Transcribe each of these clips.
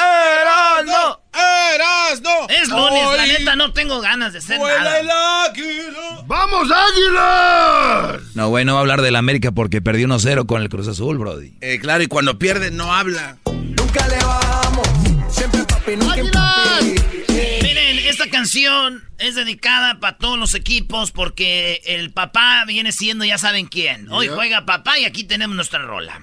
¡Erasmo! ¡Erasmo! Es lunes, la Hoy neta no tengo ganas de hacer vuela nada. el águila. ¡Vamos, águilas! No, güey, no va a hablar del América porque perdió 1-0 con el Cruz Azul, Brody. Eh, claro, y cuando pierde no habla. Nunca le bajamos, siempre papi, nunca. Miren, esta canción es dedicada para todos los equipos porque el papá viene siendo ya saben quién. Hoy juega papá y aquí tenemos nuestra rola.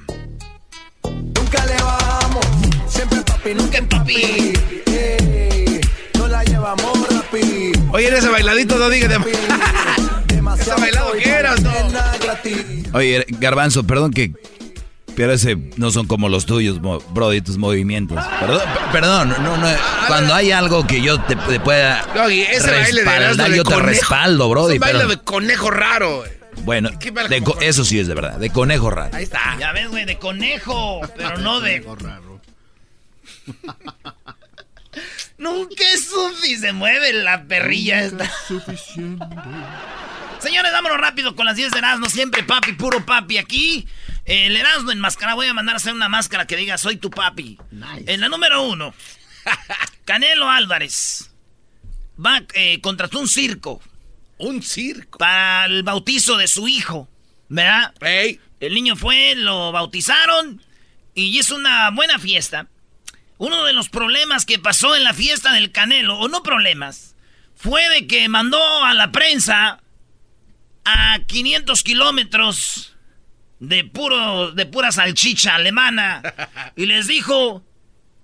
Nunca le bajamos, siempre papi, nunca papi. Ey, no la llevamos rapi. Oye, en ese bailadito no digas de... Demasiado ¿Ese bailado soy qué era, no? Oye, Garbanzo, perdón que... Pero ese no son como los tuyos, mo- Brody, tus movimientos. Perdón, no, no, cuando hay algo que yo te, te pueda Doggy, ese baile de respaldar, Erasmo de yo te conejo. respaldo, Brody. Es un baile pero- de conejo raro. Bueno, ¿Qué baile de eso sí es de verdad, de conejo raro. Ahí está. Ya ves, güey, de conejo, pero no de... Nunca es sufi, se mueve la perrilla esta. Señores, vámonos rápido con las 10 de Erasmo. Siempre papi, puro papi. Aquí, el Erasmo en máscara. Voy a mandar a hacer una máscara que diga soy tu papi. En la número uno, Canelo Álvarez va, eh, contrató un circo Un circo. para el bautizo de su hijo. ¿Verdad? El niño fue, lo bautizaron y hizo una buena fiesta. Uno de los problemas que pasó en la fiesta del Canelo, o no problemas, fue de que mandó a la prensa a 500 kilómetros de, puro, de pura salchicha alemana y les dijo,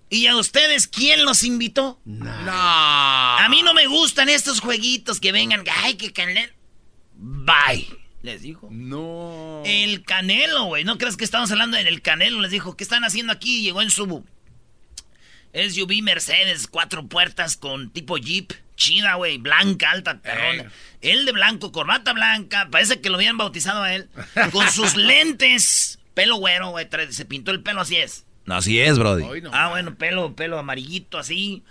¿y a ustedes quién los invitó? no. A mí no me gustan estos jueguitos que vengan, ay, que Canelo... Bye, les dijo. No. El Canelo, güey. ¿No crees que estamos hablando del Canelo? Les dijo, ¿qué están haciendo aquí? Llegó en su SUV Mercedes, cuatro puertas con tipo Jeep. Chida, güey. Blanca, alta, perrona. Él de blanco, corbata blanca. Parece que lo habían bautizado a él. Con sus lentes. Pelo güero, güey. Se pintó el pelo, así es. No, así es, Brody. Hoy no. Ah, bueno, pelo, pelo amarillito, así.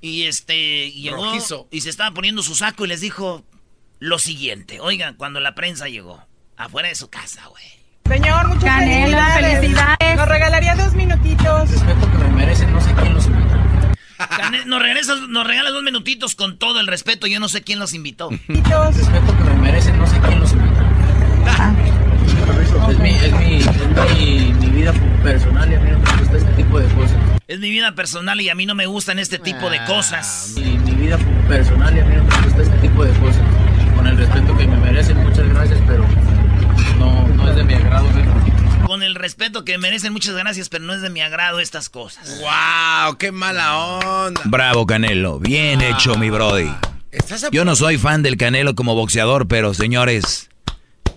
Y este, y llegó Rojizo. y se estaba poniendo su saco y les dijo lo siguiente. Oigan, cuando la prensa llegó, afuera de su casa, güey. Señor, muchas Canelo, felicidades. felicidades. Nos regalaría dos minutitos. respeto que me merecen, no sé quién los invitó. Nos, regresas, nos regalas dos minutitos con todo el respeto. Yo no sé quién los invitó. Minutitos. Respeto que me merecen, no sé quién los invitó. Es mi, es mi, es mi, mi vida personal y a mí no me gusta este tipo de cosas. Es mi vida personal y a mí no me gustan este tipo de cosas. Mi, mi vida personal y a mí no me gusta este tipo de cosas. Con el respeto que me merecen, muchas gracias, pero no, es de mi agrado. ¿eh? Con el respeto que merecen, muchas gracias, pero no es de mi agrado estas cosas. Wow, qué mala onda. Bravo, Canelo. Bien hecho, mi Brody. Estás a- Yo no soy fan del Canelo como boxeador, pero señores,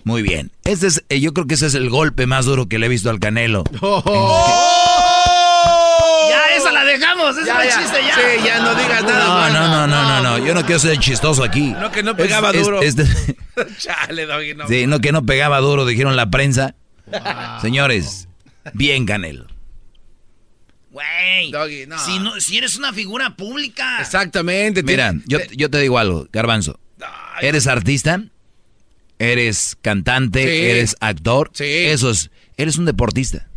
muy bien. Este es, eh, yo creo que ese es el golpe más duro que le he visto al Canelo. Esa la dejamos, ese Ya, el ya. chiste ya. Sí, ya no digas nada. No, no, no, no, no, no. Yo no quiero ser chistoso aquí. No, que no pegaba duro. es de- Chale, Doggy, no. sí, no, que no pegaba duro, dijeron la prensa. Señores, bien, Canelo. Güey, Doggy, no. si, no- si eres una figura pública. Exactamente. Mira, yo, te- yo te digo algo, Garbanzo. Ay, Eres artista, eres cantante, Sí. eres actor. Sí. Eso es, eres un deportista.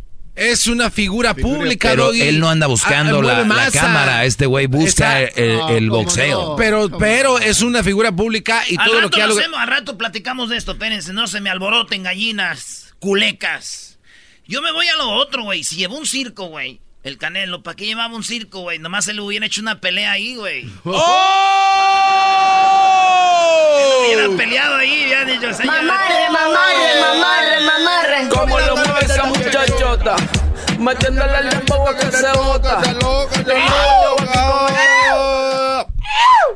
Es una figura pública, Pero Doggy. él no anda buscando Ah, la, mueve la cámara. Este güey busca Exacto. el, el boxeo. Pero, pero es una figura pública y al todo rato lo que ha lo logrado- hacemos, al rato platicamos de esto, espérense, no se me alboroten gallinas, culecas. Yo me voy a lo otro, güey. Si llevó un circo, güey. El Canelo, ¿para qué llevaba un circo, güey? Nomás se le hubiera hecho una pelea ahí, güey. ¡Oh! Hubieran peleado ahí, ya dicho. Mamarre, mamarre, mamarre, mamarre. Como lo mueve esa muchachota, metiéndole el dembow a que se bota.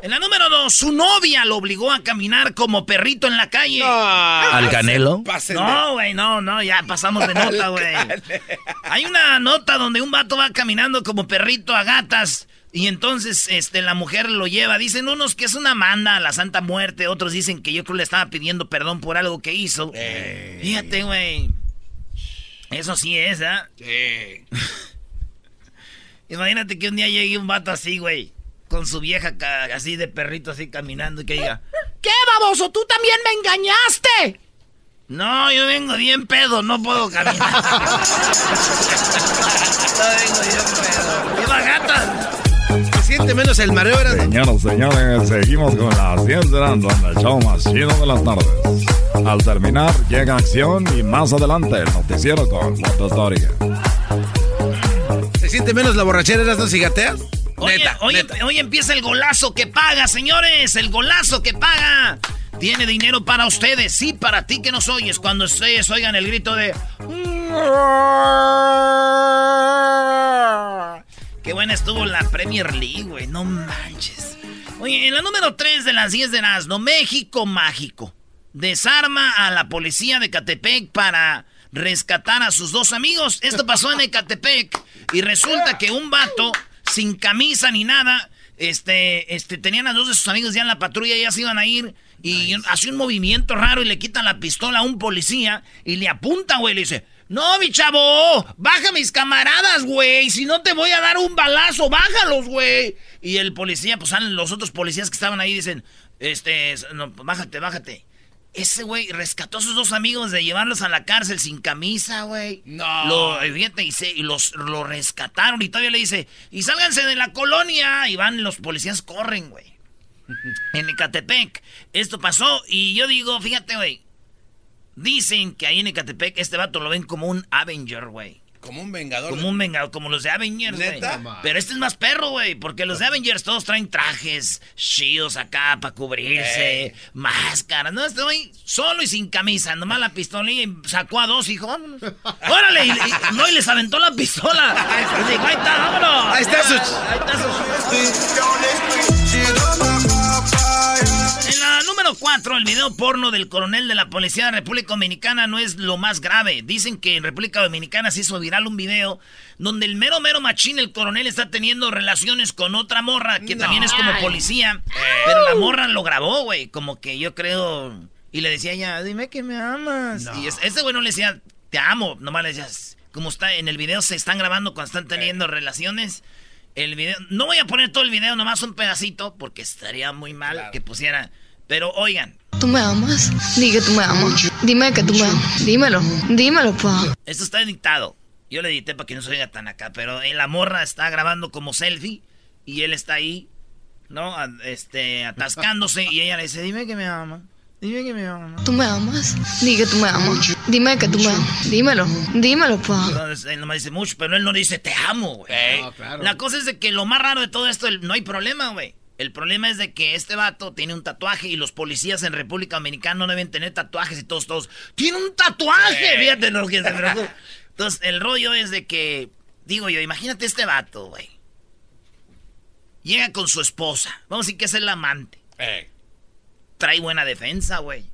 En la número dos, su novia lo obligó a caminar como perrito en la calle. ¿Al Canelo? No, güey, no, no, ya pasamos de nota, güey. Hay una nota donde un vato va caminando como perrito a gatas. Y entonces este, la mujer lo lleva. Dicen unos que es una manda a la Santa Muerte. Otros dicen que yo creo le estaba pidiendo perdón por algo que hizo. Fíjate, güey. Eso sí es, ¿ah? Sí. Imagínate que un día llegue un vato así, güey. Con su vieja así de perrito así caminando y que diga... ¿Qué, baboso? ¿Tú también me engañaste? No, yo vengo bien pedo, no puedo caminar. no vengo bien pedo. ¡Lleva gatas! Se siente menos el mareo, era. Señoras, señores, seguimos con las 10 de Erasmo en el show más chido de las tardes. Al terminar, llega acción y más adelante el noticiero con Story. ¿Se siente menos la borrachera, eras no cigateas? Oye, Neta, hoy, neta. hoy empieza el golazo que paga, señores. El golazo que paga. Tiene dinero para ustedes. Sí, para ti que nos oyes. Cuando ustedes oigan el grito de... Qué buena estuvo la Premier League, güey. No manches. Oye, en la número 3 de las 10 de Erasmo, México Mágico. Desarma a la policía de Catepec para rescatar a sus dos amigos. Esto pasó en Ecatepec. Y resulta que un vato, sin camisa ni nada, este, este, tenían a dos de sus amigos ya en la patrulla, ya se iban a ir. Y hace un movimiento raro y le quitan la pistola a un policía y le apunta, güey. Le dice, no, mi chavo, baja mis camaradas, güey. Si no te voy a dar un balazo, bájalos, güey. Y el policía, pues salen los otros policías que estaban ahí, dicen, este, no, bájate, bájate. Ese güey rescató a sus dos amigos de llevarlos a la cárcel sin camisa, güey. No. Lo, fíjate, y, se- y los lo rescataron y todavía le dice, y sálganse de la colonia. Y van, los policías corren, güey. en Ecatepec. Esto pasó y yo digo, fíjate, güey. Dicen que ahí en Ecatepec este vato lo ven como un Avenger, güey. Como un vengador. Como un vengador, como los de Avengers, güey. Pero este es más perro, güey, porque los de Avengers todos traen trajes chidos acá para cubrirse, máscaras. No, este güey solo y sin camisa, nomás la pistola y sacó a dos, hijo, vámonos. ¡Órale! Y, y- no, y les aventó la pistola. Ahí está, vámonos. Ahí está su- Ahí está su... Número 4, el video porno del coronel de la Policía de República Dominicana no es lo más grave. Dicen que en República Dominicana se hizo viral un video donde el mero mero machín, el coronel, está teniendo relaciones con otra morra que también es como policía. Pero la morra lo grabó, güey. Como que yo creo. Y le decía ya, dime que me amas. Y es- ese güey no le decía, te amo. Nomás le decías, como está en el video, se están grabando cuando están teniendo relaciones. El video, no voy a poner todo el video, nomás un pedacito, porque estaría muy mal que pusiera. Pero oigan, ¿Tú me amas? Di que tú me amas. Dime que tú me amas. Dímelo. Dímelo, pa. esto está editado. Yo le edité para que no se oiga tan acá, pero eh, la morra está grabando como selfie y él está ahí, ¿no? A- Este, atascándose y ella le dice, dime que me ama. Dime que me ama. ¿Tú me amas? Di que tú me amas. Dime que tú me amas. Dímelo. Dímelo, pa. Entonces él nomás dice mucho, pero él no dice te amo, güey. No, claro. La cosa es de que lo más raro de todo esto, no hay problema, güey. El problema es de que este vato tiene un tatuaje y los policías en República Dominicana no deben tener tatuajes y todos, todos, ¡tiene un tatuaje! Fíjate lo que se. Entonces, el rollo es de que, digo yo, imagínate este vato, güey. Llega con su esposa. Vamos a decir que es el amante. Eh. Trae buena defensa, güey.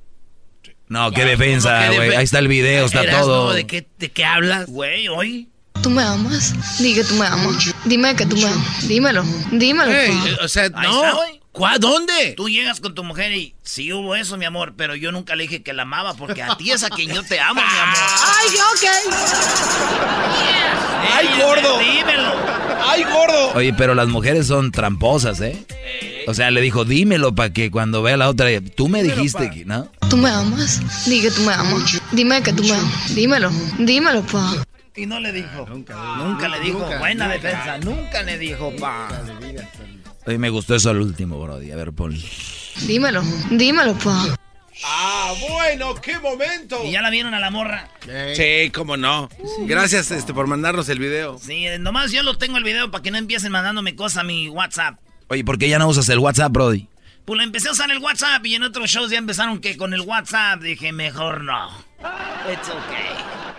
No, qué ¿cómo defensa, güey. Ahí está el video, está todo. ¿De qué, ¿De qué hablas? Güey, hoy. ¿Tú me amas? Di que tú me amas. Dime que tú me amas. Dímelo. Dímelo, Ey, pa. eh, o sea, no. ¿Cuá- ¿Dónde? Tú llegas con tu mujer y sí hubo eso, mi amor, pero yo nunca le dije que la amaba porque a ti es a quien yo te amo, mi amor. Ay, ok. ¡Ay, gordo! Dímelo. ¡Ay, gordo! Oye, pero las mujeres son tramposas, ¿eh? O sea, le dijo, dímelo para que cuando vea la otra, tú me dijiste que, ¿no? ¿Tú me amas? Di que tú me amas. Dime que tú me amas. Dímelo. Dímelo, pa. Y no le dijo. Nunca, le dijo. Buena defensa. Nunca le dijo, pa. Oye, me gustó eso al último, Brody. A ver, pon. Dímelo. Dímelo, pa. ¡Ah, bueno! ¡Qué momento! Y ya la vieron a la morra. Sí, cómo no. Gracias este, por mandarnos el video. Sí, nomás yo lo tengo el video para que no empiecen mandándome cosas a mi WhatsApp. Oye, ¿por qué ya no usas el WhatsApp, Brody? Pues le empecé a usar el WhatsApp y en otros shows ya empezaron que con el WhatsApp dije, mejor no. It's okay.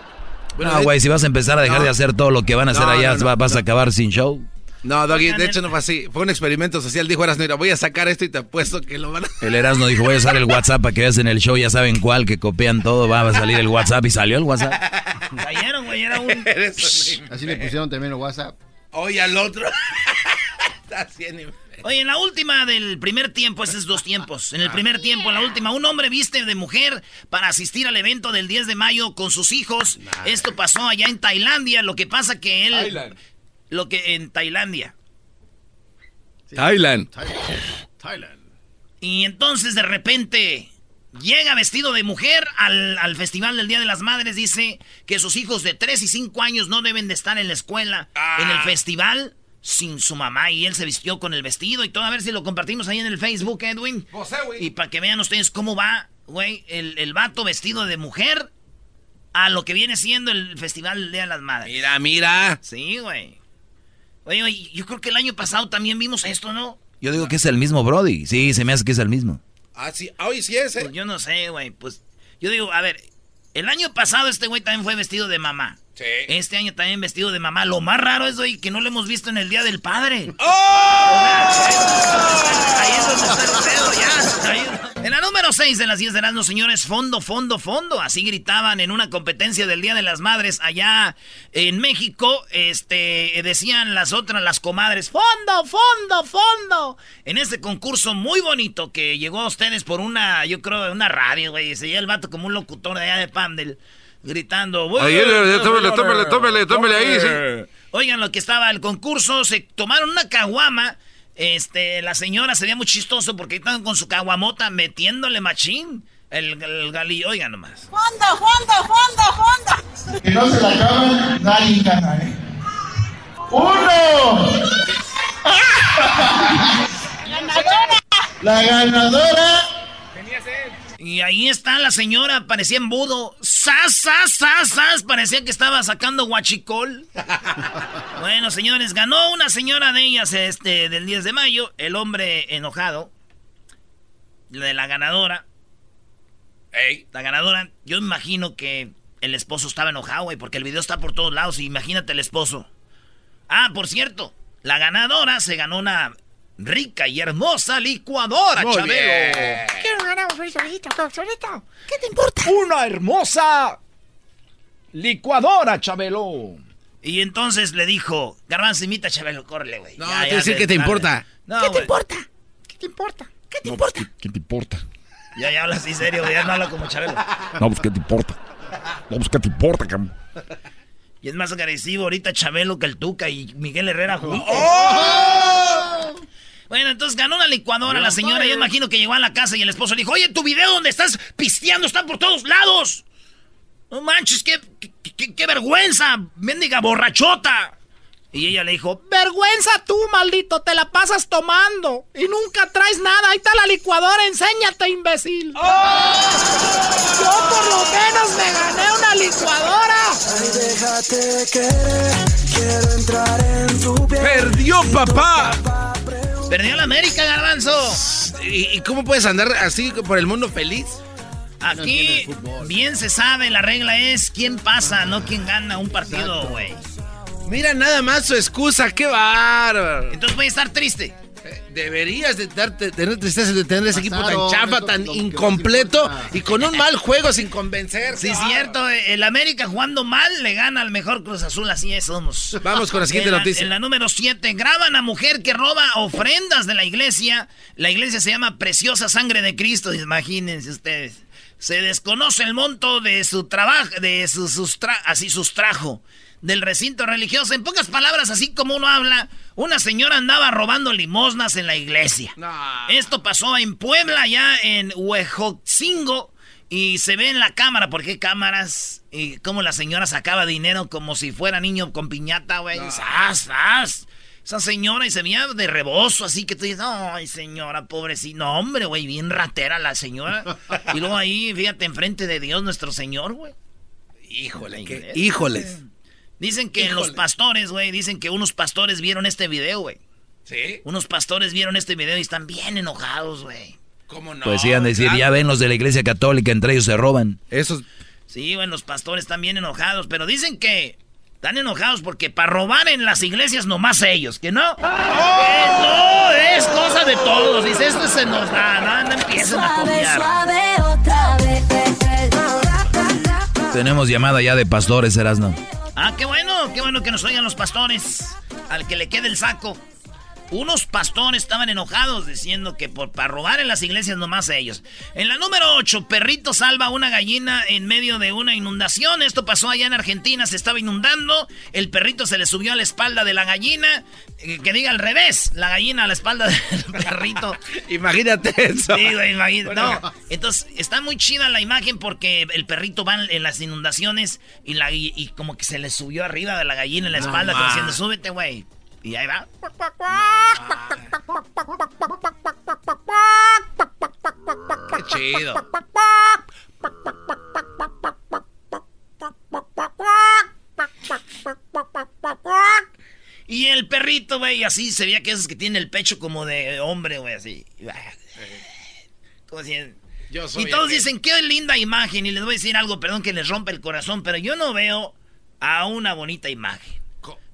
Bueno, no, güey, si vas a empezar a dejar No. de hacer todo lo que van a hacer No, allá, no, no, va- vas no. a acabar sin show. No, Doggy, de hecho no fue así. Fue un experimento social. Dijo Erasmo, mira, voy a sacar esto y te apuesto que lo van a... El Erasmo dijo, voy a usar el WhatsApp para que veas en el show, ya saben cuál, que copian todo, va a salir el WhatsApp y salió el WhatsApp. Cayeron, güey, era un... Así le pusieron también el WhatsApp. Oye, al otro. Está haciendo... Oye, en la última del primer tiempo, ese es dos tiempos. En el primer tiempo, en la última, un hombre viste de mujer para asistir al evento del 10 de mayo con sus hijos. Esto pasó allá en Tailandia. Lo que pasa que él. Thailand. Lo que en Tailandia. Thailand. Thailand. Y entonces de repente llega vestido de mujer al, al festival del Día de las Madres. Dice que sus hijos de 3 y 5 años no deben de estar en la escuela, en el festival, sin su mamá. Y él se vistió con el vestido y todo. A ver si lo compartimos ahí en el Facebook, Edwin. Y para que vean ustedes cómo va, güey, el, el vato vestido de mujer a lo que viene siendo el festival del Día de las Madres. Mira, mira. Sí, güey. Oye, oye, yo creo que el año pasado también vimos esto, ¿no? Yo digo que es el mismo Brody. Sí, se me hace que es el mismo. Ah, sí. Hoy sí es, ¿eh? Pues yo no sé, güey. Pues yo digo, a ver, el año pasado este güey también fue vestido de mamá. Sí. Este año también vestido de mamá. Lo más raro es, güey, que no lo hemos visto en el Día del Padre. ¡Oh! Ahí es donde está el pedo, ya. Ahí es- En la número 6 de las 10 de las señores, fondo, fondo, fondo. Así gritaban en una competencia del Día de las Madres allá en México. Este, decían las otras, las comadres, fondo, fondo, fondo. En este concurso muy bonito que llegó a ustedes por una, yo creo, una radio, güey. Se lleva el vato como un locutor de allá de Pandel, gritando. Ahí, eh, tómele, tómele, tómele, tómele ahí, sí. Oigan, lo que estaba el concurso, se tomaron una caguama. Este, la señora se veía muy chistoso porque estaban con su caguamota metiéndole machín. El, el galillo, oigan nomás. Fondo, fondo, fondo, fondo. Que no se la acaban, nadie gana, ¿eh? ¡Uno! La ganadora. Y ahí está la señora, parecía embudo. ¡Sas, sas, sas, sas! Parecía que estaba sacando guachicol. bueno, señores, ganó una señora de ellas este, del 10 de mayo. El hombre enojado. De la ganadora. La ganadora, yo imagino que el esposo estaba enojado, güey, porque el video está por todos lados. Imagínate el esposo. Ah, por cierto, la ganadora se ganó una rica y hermosa licuadora, Chabelo. bien. Ganar un frijolito, frijolito. ¿Qué te importa? Una hermosa licuadora, Chabelo. Y entonces le dijo, Garbanzo, imita a Chabelo, córrele, güey. No, te decir que te importa. No, ¿Qué te importa? ¿Qué te importa? ¿Qué te importa? ¿Qué te importa? Ya, ya habla así serio, güey, ya no habla como Chabelo. No, pues, ¿qué te importa? No, pues, ¿qué te importa, cabrón? Y es más agresivo ahorita Chabelo que el Tuca y Miguel Herrera juntos. ¡Oh! Bueno, entonces ganó una licuadora la señora. Yo imagino que llegó a la casa y el esposo le dijo, oye, tu video donde estás pisteando está por todos lados. No manches, qué, qué, qué- qué vergüenza, mendiga borrachota. Y ella le dijo, Vergüenza tú, maldito, te la pasas tomando y nunca traes nada. Ahí está la licuadora, enséñate, imbécil. Yo por lo menos me gané una licuadora. Déjate querer, quiero entrar en tu piel. ¡Perdió, papá! Perdió la América, garbanzo. ¿Y, y cómo puedes andar así por el mundo feliz? Aquí bien se sabe, la regla es quién pasa, no quién gana un partido, güey. Mira nada más su excusa, qué bárbaro. Entonces voy a estar triste. Deberías de darte, tener tristeza de tener ese equipo tan chafa, eso tan incompleto y con un mal juego sin convencer. Sí, es cierto, eh, el América jugando mal le gana al mejor Cruz Azul, así es, somos. Vamos con la siguiente en la, noticia. En la número 7, graban a mujer que roba ofrendas de la iglesia. La iglesia se llama Preciosa Sangre de Cristo, imagínense ustedes. Se desconoce el monto de su trabajo, de su sustra- así sustrajo del recinto religioso. En pocas palabras, así como uno habla, una señora andaba robando limosnas en la iglesia. No. Esto pasó en Puebla, ya en Huejotzingo. Y se ve en la cámara, porque cámaras, y como la señora sacaba dinero como si fuera niño con piñata, güey. ¡Sas, sas! Esa señora y se veía de rebozo, así que tú dices, ay, señora, pobrecita. No, hombre, güey, bien ratera la señora. y luego ahí, fíjate, enfrente de Dios nuestro Señor, güey. Híjole, qué- híjoles. Dicen que Híjole. los pastores, güey, dicen que unos pastores vieron este video, güey. ¿Sí? Unos pastores vieron este video y están bien enojados, güey. ¿Cómo no? Pues iban a decir, Claro. ya ven los de la iglesia católica, entre ellos se roban. Esos Sí, bueno, los pastores están bien enojados, pero dicen que Están enojados porque para robar en las iglesias nomás ellos, que no. Que no, es cosa de todos. Dice, esto se nos da, no, no empiecen a copiar. Tenemos llamada ya de pastores, Erasno. Ah, qué bueno, qué bueno que nos oigan los pastores. Al que le quede el saco. Unos pastores estaban enojados diciendo que por, para robar en las iglesias nomás ellos. En la número 8, perrito salva una gallina en medio de una inundación. Esto pasó allá en Argentina, se estaba inundando. El perrito se le subió a la espalda de la gallina. Eh, que diga al revés, la gallina a la espalda del perrito. imagínate eso. Sí, güey, imagínate. No, entonces está muy chida la imagen porque el perrito va en las inundaciones y, la, y, como que se le subió arriba de la gallina en la espalda, como diciendo, súbete, güey. Y ahí va. Qué chido. Y el perrito, güey, así se veía que esos que tiene el pecho como de hombre, güey, así. Como si... y todos dicen, qué linda imagen. Y les voy a decir algo, perdón que les rompe el corazón, pero yo no veo a una bonita imagen.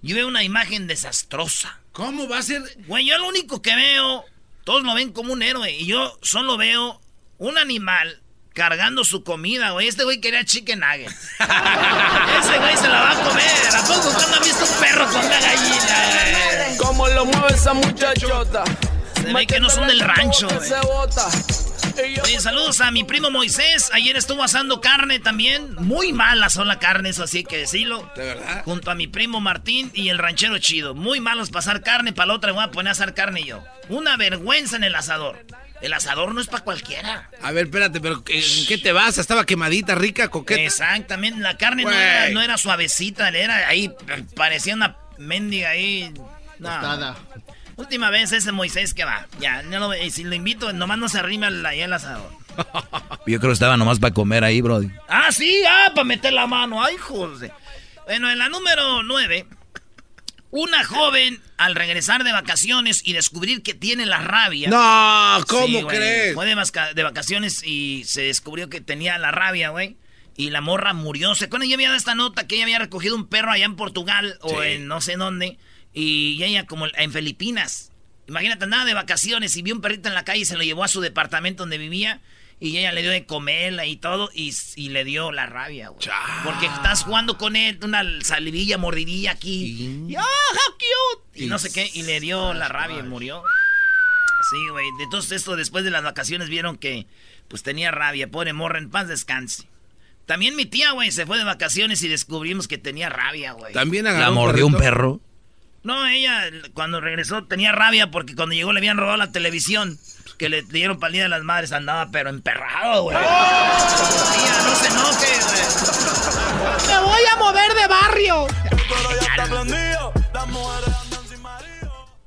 Yo veo una imagen desastrosa. ¿Cómo va a ser? Güey, yo lo único que veo, todos lo ven como un héroe. Y yo solo veo un animal cargando su comida, güey. Este güey quería chicken nuggets. Ese güey se la va a comer. ¿A poco cuando ha visto un perro con una gallina? ¿Cómo lo mueve esa muchachota? Se ve que no son del rancho, Oye, saludos a mi primo Moisés. Ayer estuvo asando carne también. Muy mala son la carne, eso así que decirlo. ¿De verdad? Junto a mi primo Martín y el ranchero chido. Muy malos pasar carne, para la otra voy a poner a asar carne yo. Una vergüenza en el asador. El asador no es para cualquiera. A ver, espérate, pero ¿en qué te vas? Estaba quemadita, rica, coqueta. Exactamente, la carne no era, no era, suavecita, era ahí, parecía una mendiga ahí. No. Última vez ese Moisés que va. Ya, no lo, y si lo invito, nomás no se arrima ahí al asador. Yo creo que estaba nomás para comer ahí, Brody. Ah, sí, ah, para meter la mano. Ay, joder. Bueno, en la número 9, una joven al regresar de vacaciones y descubrir que tiene la rabia. No, ¿cómo crees? Fue de, vacaciones y se descubrió que tenía la rabia, güey. Y la morra murió. ¿Se acuerdan? Ya había dado esta nota que ella había recogido un perro allá en Portugal o en no sé dónde. Y ella como en Filipinas. Imagínate, nada de vacaciones y vio un perrito en la calle y se lo llevó a su departamento donde vivía. Y ella le dio de comerla y todo y, le dio la rabia, güey. Porque estás jugando con él, una salivilla, mordidilla aquí. Y, ¡Oh, how cute! Y no sé qué, y le dio la rabia y murió. Sí, güey. Entonces esto después de las vacaciones vieron que pues tenía rabia. Pobre morra, en paz descanse. También mi tía, güey, se fue de vacaciones y descubrimos que tenía rabia, güey. ¿También agarró ¿La mordió un perro? No, ella cuando regresó tenía rabia porque cuando llegó le habían robado la televisión. Que le dieron para el Día de las Madres, andaba pero emperrado, güey. ¡Oh! no se enoje, güey. Me voy a mover de barrio.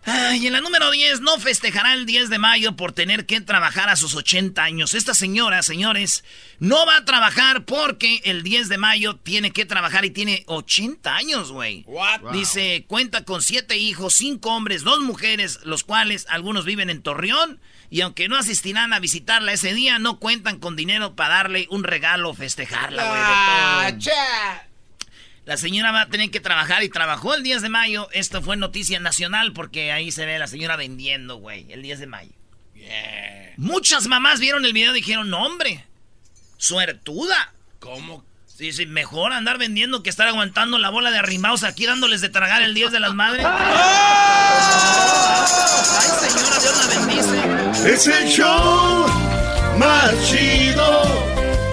Y en la número 10, no festejará el 10 de mayo por tener que trabajar a sus 80 años. Esta señora, señores, no va a trabajar porque el 10 de mayo tiene que trabajar y tiene 80 años, güey. Dice, cuenta con 7 hijos, 5 hombres, 2 mujeres, los cuales algunos viven en Torreón. Y aunque no asistirán a visitarla ese día, no cuentan con dinero para darle un regalo o festejarla, güey. Ah, la señora va a tener que trabajar y trabajó el 10 de mayo. Esto fue noticia nacional porque ahí se ve a la señora vendiendo, güey, el 10 de mayo. Muchas mamás vieron el video y dijeron, no, hombre, suertuda. ¿Cómo? Sí, sí, mejor andar vendiendo que estar aguantando la bola de arrimados aquí dándoles de tragar el 10 de las madres. Ay, señora, Dios la bendice. Es el show más chido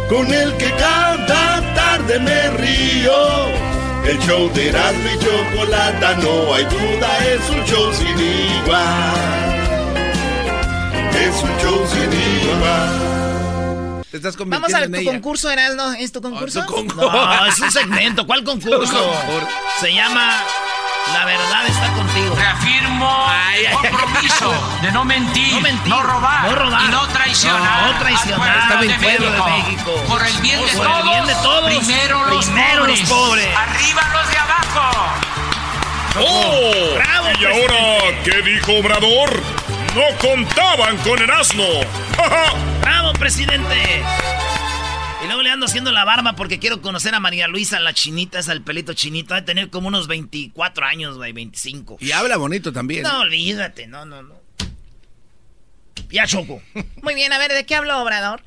con el que cada tarde me río. El show de Erasmo y Chocolata, no hay duda, es un show sin igual. Es un show sin igual. Te estás Vamos a tu concurso, Erasmo. ¿Es tu concurso? no, es un segmento. ¿Cuál concurso? Se llama la verdad está contigo. Reafirmo el compromiso de no mentir, no, robar, y no traicionar, no, traicionar al pueblo de, México. de, México. Por el bien, de, todos, el bien de todos. Primero, los, Primero pobres. los pobres. Arriba los de abajo. ¡Oh! Bravo, ¿Y ahora qué dijo Obrador? No contaban con el asno. ¡Bravo, presidente! Luego le ando haciendo la barba porque quiero conocer a María Luisa, la chinita, esa el pelito chinito. A tener como unos 24 años, güey, 25. Y habla bonito también. No, olvídate, no, no, no. Ya choco. Muy bien, a ver, ¿de qué habló Obrador?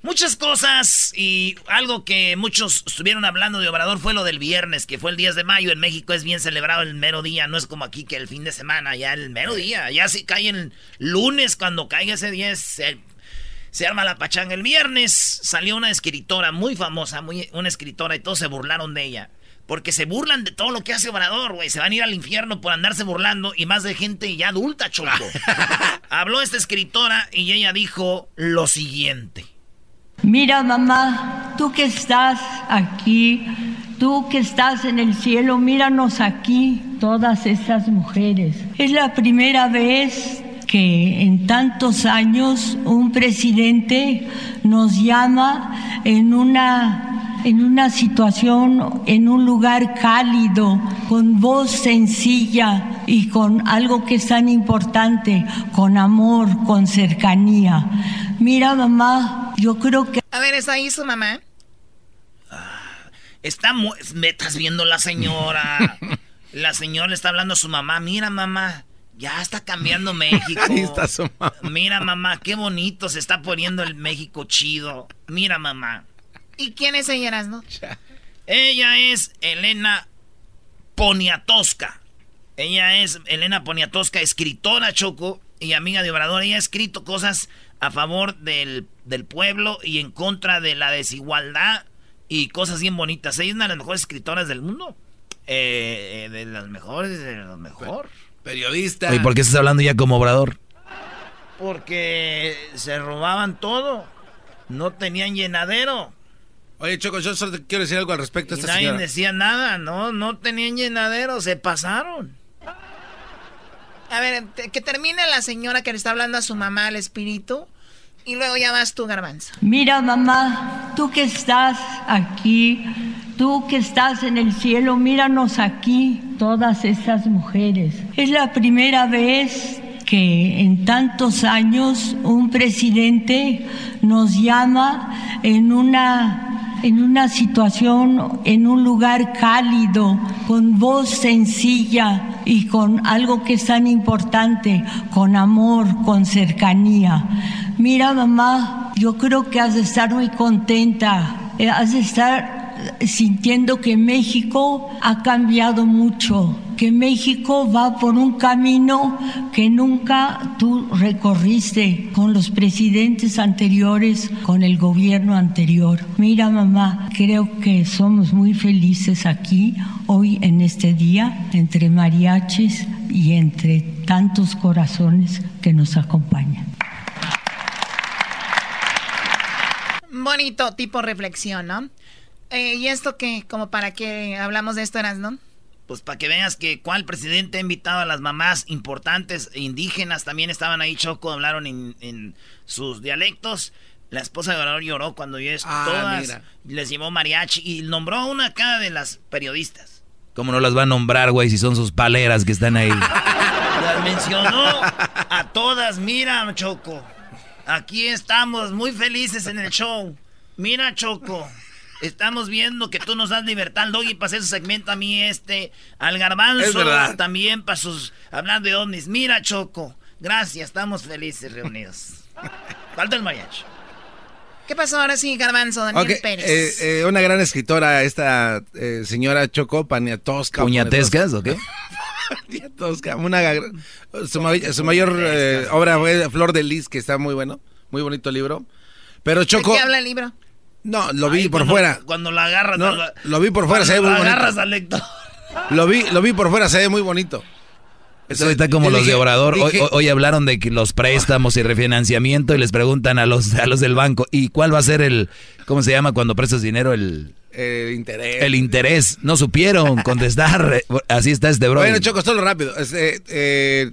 Muchas cosas y algo que muchos estuvieron hablando de Obrador fue lo del viernes, que fue el 10 de mayo. En México es bien celebrado el mero día, no es como aquí que el fin de semana, ya el mero día. Ya si cae el lunes, cuando caiga ese día, se, se arma la pachanga. El viernes salió una escritora muy famosa, muy, una escritora, y todos se burlaron de ella. Porque se burlan de todo lo que hace Obrador, güey. Se van a ir al infierno por andarse burlando y más de gente ya adulta, choco. Habló esta escritora y ella dijo lo siguiente. Mira, mamá, tú que estás aquí, tú que estás en el cielo, míranos aquí, todas estas mujeres. Es la primera vez que en tantos años un presidente nos llama en una, en una situación, en un lugar cálido, con voz sencilla y con algo que es tan importante, con amor, con cercanía. Mira, mamá, yo creo que... A ver, ¿está ahí su mamá? Está muy... Me estás viendo la señora. la señora le está hablando a su mamá. Mira, mamá. Ya está cambiando México. Ahí está su mamá. Mira, mamá, qué bonito se está poniendo el México chido. Mira, mamá. ¿Y quién es ella, no? Ella es Elena Poniatowska. Ella es Elena Poniatowska, escritora Choco y amiga de Obrador. Ella ha escrito cosas a favor del, del pueblo y en contra de la desigualdad y cosas bien bonitas. Ella es una de las mejores escritoras del mundo. Eh, eh, de las mejores, de las mejor. Periodista. ¿Y por qué estás hablando ya como obrador? Porque se robaban todo. No tenían llenadero. Oye, Choco, yo solo te quiero decir algo al respecto a esta nadie señora. decía nada, no, no tenían llenadero, se pasaron. A ver, que termine la señora que le está hablando a su mamá, al espíritu, y luego ya vas tú, Garbanzo. Mira, mamá, tú que estás aquí, tú que estás en el cielo, míranos aquí, todas estas mujeres. Es la primera vez que en tantos años un presidente nos llama en una, en una situación, en un lugar cálido, con voz sencilla y con algo que es tan importante, con amor, con cercanía. Mira, mamá, yo creo que has de estar muy contenta, eh, has de estar sintiendo que México ha cambiado mucho, que México va por un camino que nunca tú recorriste con los presidentes anteriores, con el gobierno anterior. Mira, mamá, creo que somos muy felices aquí, hoy en este día, entre mariachis y entre tantos corazones que nos acompañan. Bonito tipo reflexión, ¿no? Eh, ¿Y esto qué? ¿Como para qué hablamos de esto, Eras, no? Pues para que veas que cuál presidente ha invitado a las mamás importantes e indígenas, también estaban ahí Choco, hablaron en, en sus dialectos. La esposa de Obrador lloró cuando yo Ah, todas mira. les llevó mariachi y nombró a una acá de las periodistas. ¿Cómo no las va a nombrar, güey, si son sus paleras que están ahí? Las mencionó a todas. Mira, Choco. Aquí estamos muy felices en el show. Mira, Choco. Estamos viendo que tú nos das libertad al doggy para hacer su segmento a mí este. Al garbanzo también para sus... Hablar de ovnis. Mira, Choco. Gracias, estamos felices reunidos. Falta el mariachi. ¿Qué pasó ahora sí, Garbanzo, Daniel Pérez? eh, eh, una gran escritora, esta eh, señora Choco Paniatowska. ¿Puñatescas o qué? Paniatowska, una, su, ma- su mayor eh, obra fue Flor de Lis, que está muy bueno, muy bonito libro. Pero ¿De Choco, qué habla el libro? No, lo vi por cuando- fuera. Cuando la agarras... No, lo vi por fuera, se ve muy bonito. agarras al lector. Lo vi, lo vi por fuera, se ve muy bonito. Eso está como los dije- de Obrador. Hoy, dije- hoy- hoy hablaron de que los préstamos y refinanciamiento y les preguntan a los, a los del banco, ¿y cuál va a ser el, cómo se llama cuando prestas dinero? El, El interés. el interés. No supieron contestar. Así está este bro. Bueno, Choco, solo rápido. Este, eh,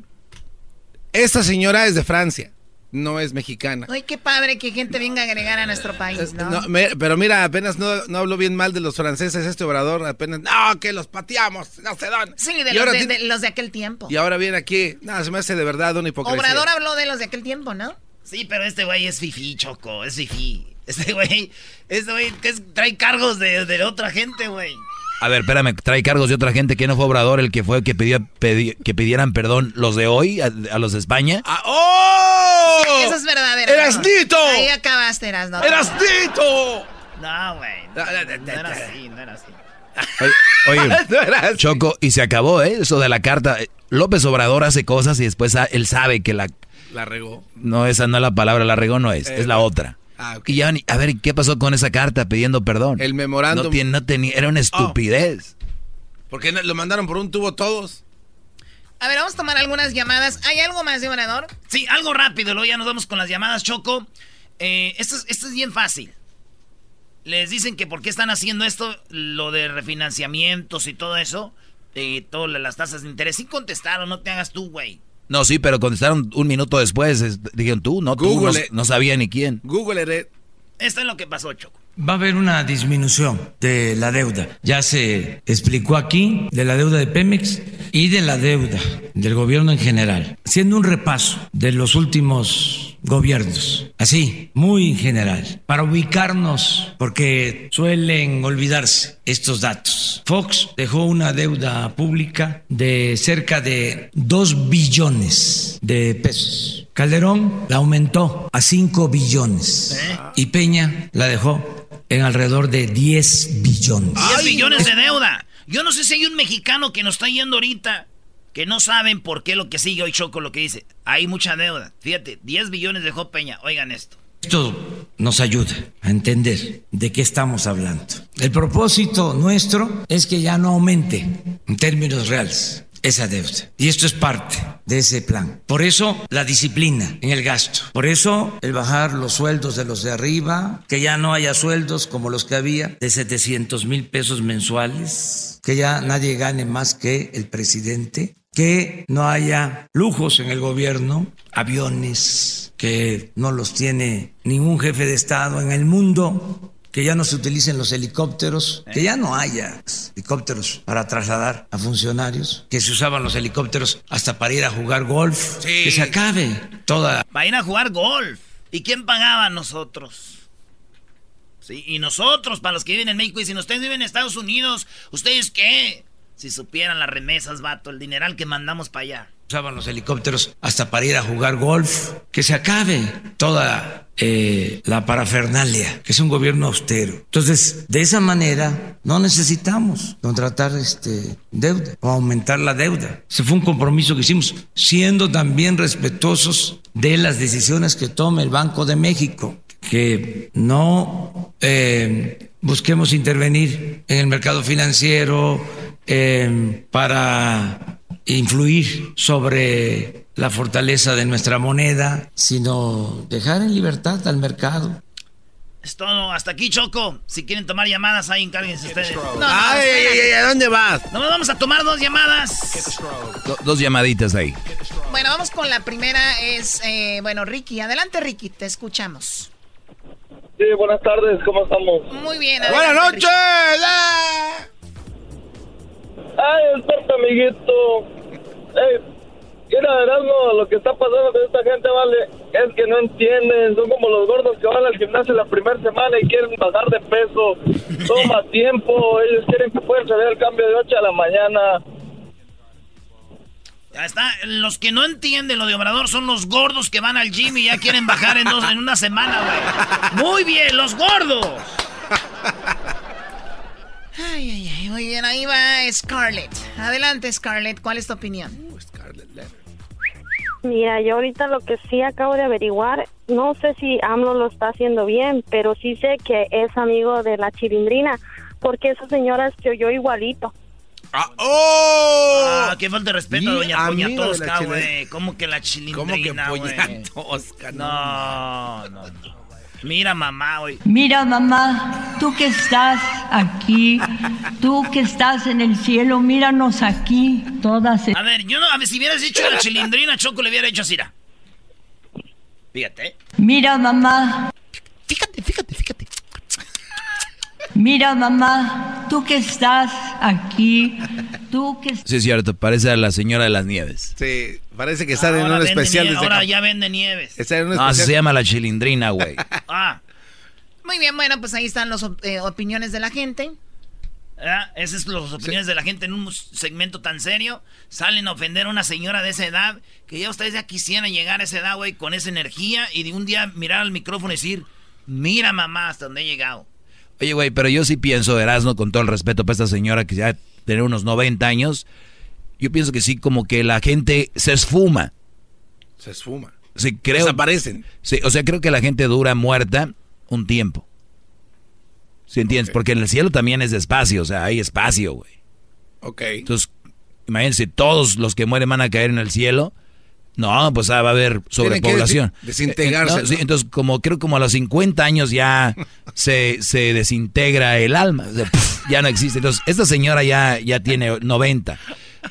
esta señora es de Francia, no es mexicana. Ay, qué padre que gente venga a agregar a nuestro país, ¿no? No, me- pero mira, apenas no, no hablo bien mal de los franceses, este obrador, apenas, no, que los pateamos, no se dan. Sí, de los ahora de, los de aquel tiempo. Y ahora viene aquí, no, se me hace de verdad una hipocresía. Obrador habló de los de aquel tiempo, ¿no? Sí, pero este güey es fifí, Choco, es fifí. Este güey, este güey trae cargos de, de otra gente, güey. A ver, espérame, trae cargos de otra gente que no fue Obrador el que fue que pidió pedi- que pidieran perdón los de hoy a, a los de España. ¡Oh! Eso es verdadero. ¡Erasnito! Ahí acabaste, Erasno. ¡Erasnito! No, güey. No, no era así, no era así. Oye, oye, No era así. Choco, y se acabó, ¿eh? Eso de la carta. López Obrador hace cosas y después ah, él sabe que la... La regó. No, esa no es la palabra, la regó no es, es la otra. Ah. Y ya, a ver, ¿qué pasó con esa carta pidiendo perdón? El memorándum. No, tiene, no tenía, era una estupidez. Porque no- lo mandaron por un tubo todos. A ver, vamos a tomar algunas llamadas. ¿Hay algo más de Obrador? Sí, algo rápido, luego ya nos vamos con las llamadas, Choco. Eh, esto, es, esto es bien fácil. Les dicen que por qué están haciendo esto, lo de refinanciamientos y todo eso, y todas las tasas de interés. Sí contestaron, no te hagas tú, güey. No, sí, pero contestaron un minuto después. es- dijeron tú, no, tú, no, Google. no sabía ni quién. Google it. Esto es lo que pasó, Choco. Va a haber una disminución de la deuda. Ya se explicó aquí de la deuda de Pemex y de la deuda del gobierno en general. Haciendo un repaso de los últimos gobiernos, así, muy general, para ubicarnos, porque suelen olvidarse estos datos. Fox dejó una deuda pública de cerca de 2 billones de pesos. Calderón la aumentó a 5 billones y Peña la dejó en alrededor de 10 billones. 10 billones de deuda. Yo no sé si hay un mexicano que nos está yendo ahorita que no saben por qué lo que sigue hoy Choco lo que dice. Hay mucha deuda. Fíjate, 10 billones dejó Peña. Oigan esto. Esto nos ayuda a entender de qué estamos hablando. El propósito nuestro es que ya no aumente en términos reales esa deuda. Y esto es parte de ese plan. Por eso la disciplina en el gasto. Por eso el bajar los sueldos de los de arriba, que ya no haya sueldos como los que había de 700 mil pesos mensuales, que ya nadie gane más que el presidente, que no haya lujos en el gobierno, aviones que no los tiene ningún jefe de Estado en el mundo, que ya no se utilicen los helicópteros, que ya no haya helicópteros para trasladar a funcionarios, que se usaban los helicópteros hasta para ir a jugar golf, que se acabe toda Va a ir a jugar golf. ¿Y quién pagaba? Nosotros. Sí, y nosotros, para los que viven en México, y si ustedes viven en Estados Unidos, ¿ustedes qué? Si supieran las remesas, vato, el dineral que mandamos para allá. usaban los helicópteros hasta para ir a jugar golf, que se acabe toda eh, la parafernalia, que es un gobierno austero. Entonces, de esa manera, no necesitamos contratar este, deuda o aumentar la deuda. Ese fue un compromiso que hicimos, siendo también respetuosos de las decisiones que tome el Banco de México, que no eh, busquemos intervenir en el mercado financiero eh, para influir sobre la fortaleza de nuestra moneda, sino dejar en libertad al mercado. Es todo. Hasta aquí, Choco. Si quieren tomar llamadas, ahí encárguense ustedes. No, no, Ay, espera. ay, ay, ¿a dónde vas? No, vamos a tomar dos llamadas. Do- dos llamaditas ahí. Bueno, vamos con la primera. Es, eh, bueno, Ricky. Adelante, Ricky. Te escuchamos. Sí, buenas tardes, ¿cómo estamos? Muy bien. ¡Buenas noches! Ay, espérate, amiguito. Ey, mira, Erasmo, lo que está pasando con esta gente, vale, es que no entienden. Son como los gordos que van al gimnasio la primera semana y quieren bajar de peso. Toma tiempo, ellos quieren que puedan salir el cambio de 8 a la mañana. Ya está. Los que no entienden lo de Obrador son los gordos que van al gym y ya quieren bajar en, dos, en una semana, güey. Muy bien, los gordos. Ay, ay, ay. Muy bien, ahí va Scarlett. Adelante, Scarlett. ¿Cuál es tu opinión? Mira, yo ahorita lo que sí acabo de averiguar, no sé si AMLO lo está haciendo bien, pero sí sé que es amigo de la chilindrina, porque esa señora se oyó igualito. ¡Oh! Ah, qué falta de respeto a Y doña la Tosca, güey. ¿Cómo que la chilindrina, ¿Cómo que Tosca? No, no, no. Mira, mamá, güey. Mira, mamá, tú que estás aquí, tú que estás en el cielo, míranos aquí, todas. A ver, yo no, a ver, si hubieras dicho la chilindrina, Choco le hubiera hecho así. Fíjate. Mira, mamá. Fíjate, fíjate. Mira, mamá, tú que estás aquí, tú que Sí, es cierto, parece a la señora de las nieves. Sí, parece que está en un especial nie- desde Ahora acá. ya vende nieves. Está en un No, especial. se llama la chilindrina, güey. Ah. Muy bien, bueno, pues ahí están las eh, opiniones de la gente. ¿Ah? Esas son las opiniones de la gente en un segmento tan serio. Salen a ofender a una señora de esa edad, que ya ustedes ya quisieran llegar a esa edad, güey, con esa energía y de un día mirar al micrófono y decir, mira mamá, hasta dónde he llegado. Oye, güey, pero yo sí pienso, Erasmo, con todo el respeto para esta señora que ya tiene unos 90 años, yo pienso que sí, como que la gente se esfuma. Se esfuma. Sí, creo. Desaparecen. Sí, o sea, creo que la gente dura muerta un tiempo. ¿Sí entiendes? Porque en el cielo también es espacio, o sea, hay espacio, güey. Ok. Entonces, imagínense, todos los que mueren van a caer en el cielo. No, pues ah, va a haber sobrepoblación. desintegrarse. Eh, sí, entonces, como creo como a los 50 años ya se, se desintegra el alma. ya no existe. Entonces, esta señora ya, ya tiene 90.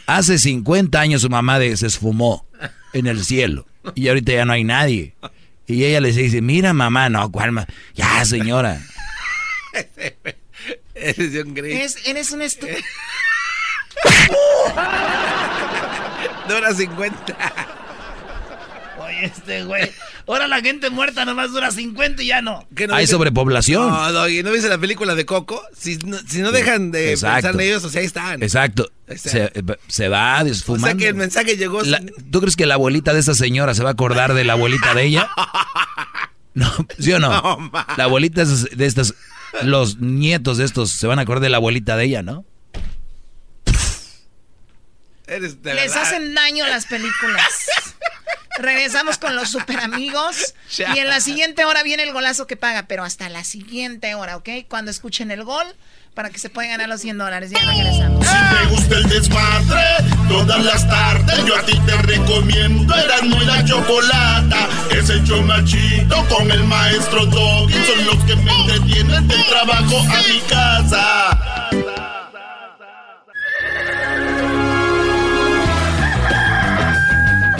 Hace 50 años su mamá se esfumó en el cielo. Y ahorita ya no hay nadie. Y ella le dice, mira mamá, no, cuál Ya, señora. eres un eres, eres un estúpido. Dura 50. Oye, este güey. Ahora la gente muerta nomás dura 50 y ya no. Hay sobrepoblación. No, no, ¿y no viste la película de Coco? Si no, si no dejan de pensar en ellos, o sea, ahí están. Exacto. Se, se, va desfumando. O sea que el mensaje llegó. ¿Tú crees que la abuelita de esa señora se va a acordar de la abuelita de ella? No, ¿sí o no? no la abuelita de estas los nietos de estos se van a acordar de la abuelita de ella, ¿no? Les hacen daño las películas. Regresamos con los super amigos. Y en la siguiente hora viene el golazo que paga, pero hasta la siguiente hora, ¿ok? Cuando escuchen el gol, para que se puedan ganar los 100 dólares. Ya regresamos. Si te gusta el desmadre, todas las tardes yo a ti te recomiendo. Eran muy la chocolata. Es el chomachito con el maestro Doggy. Son los que me entretienen del trabajo a mi casa.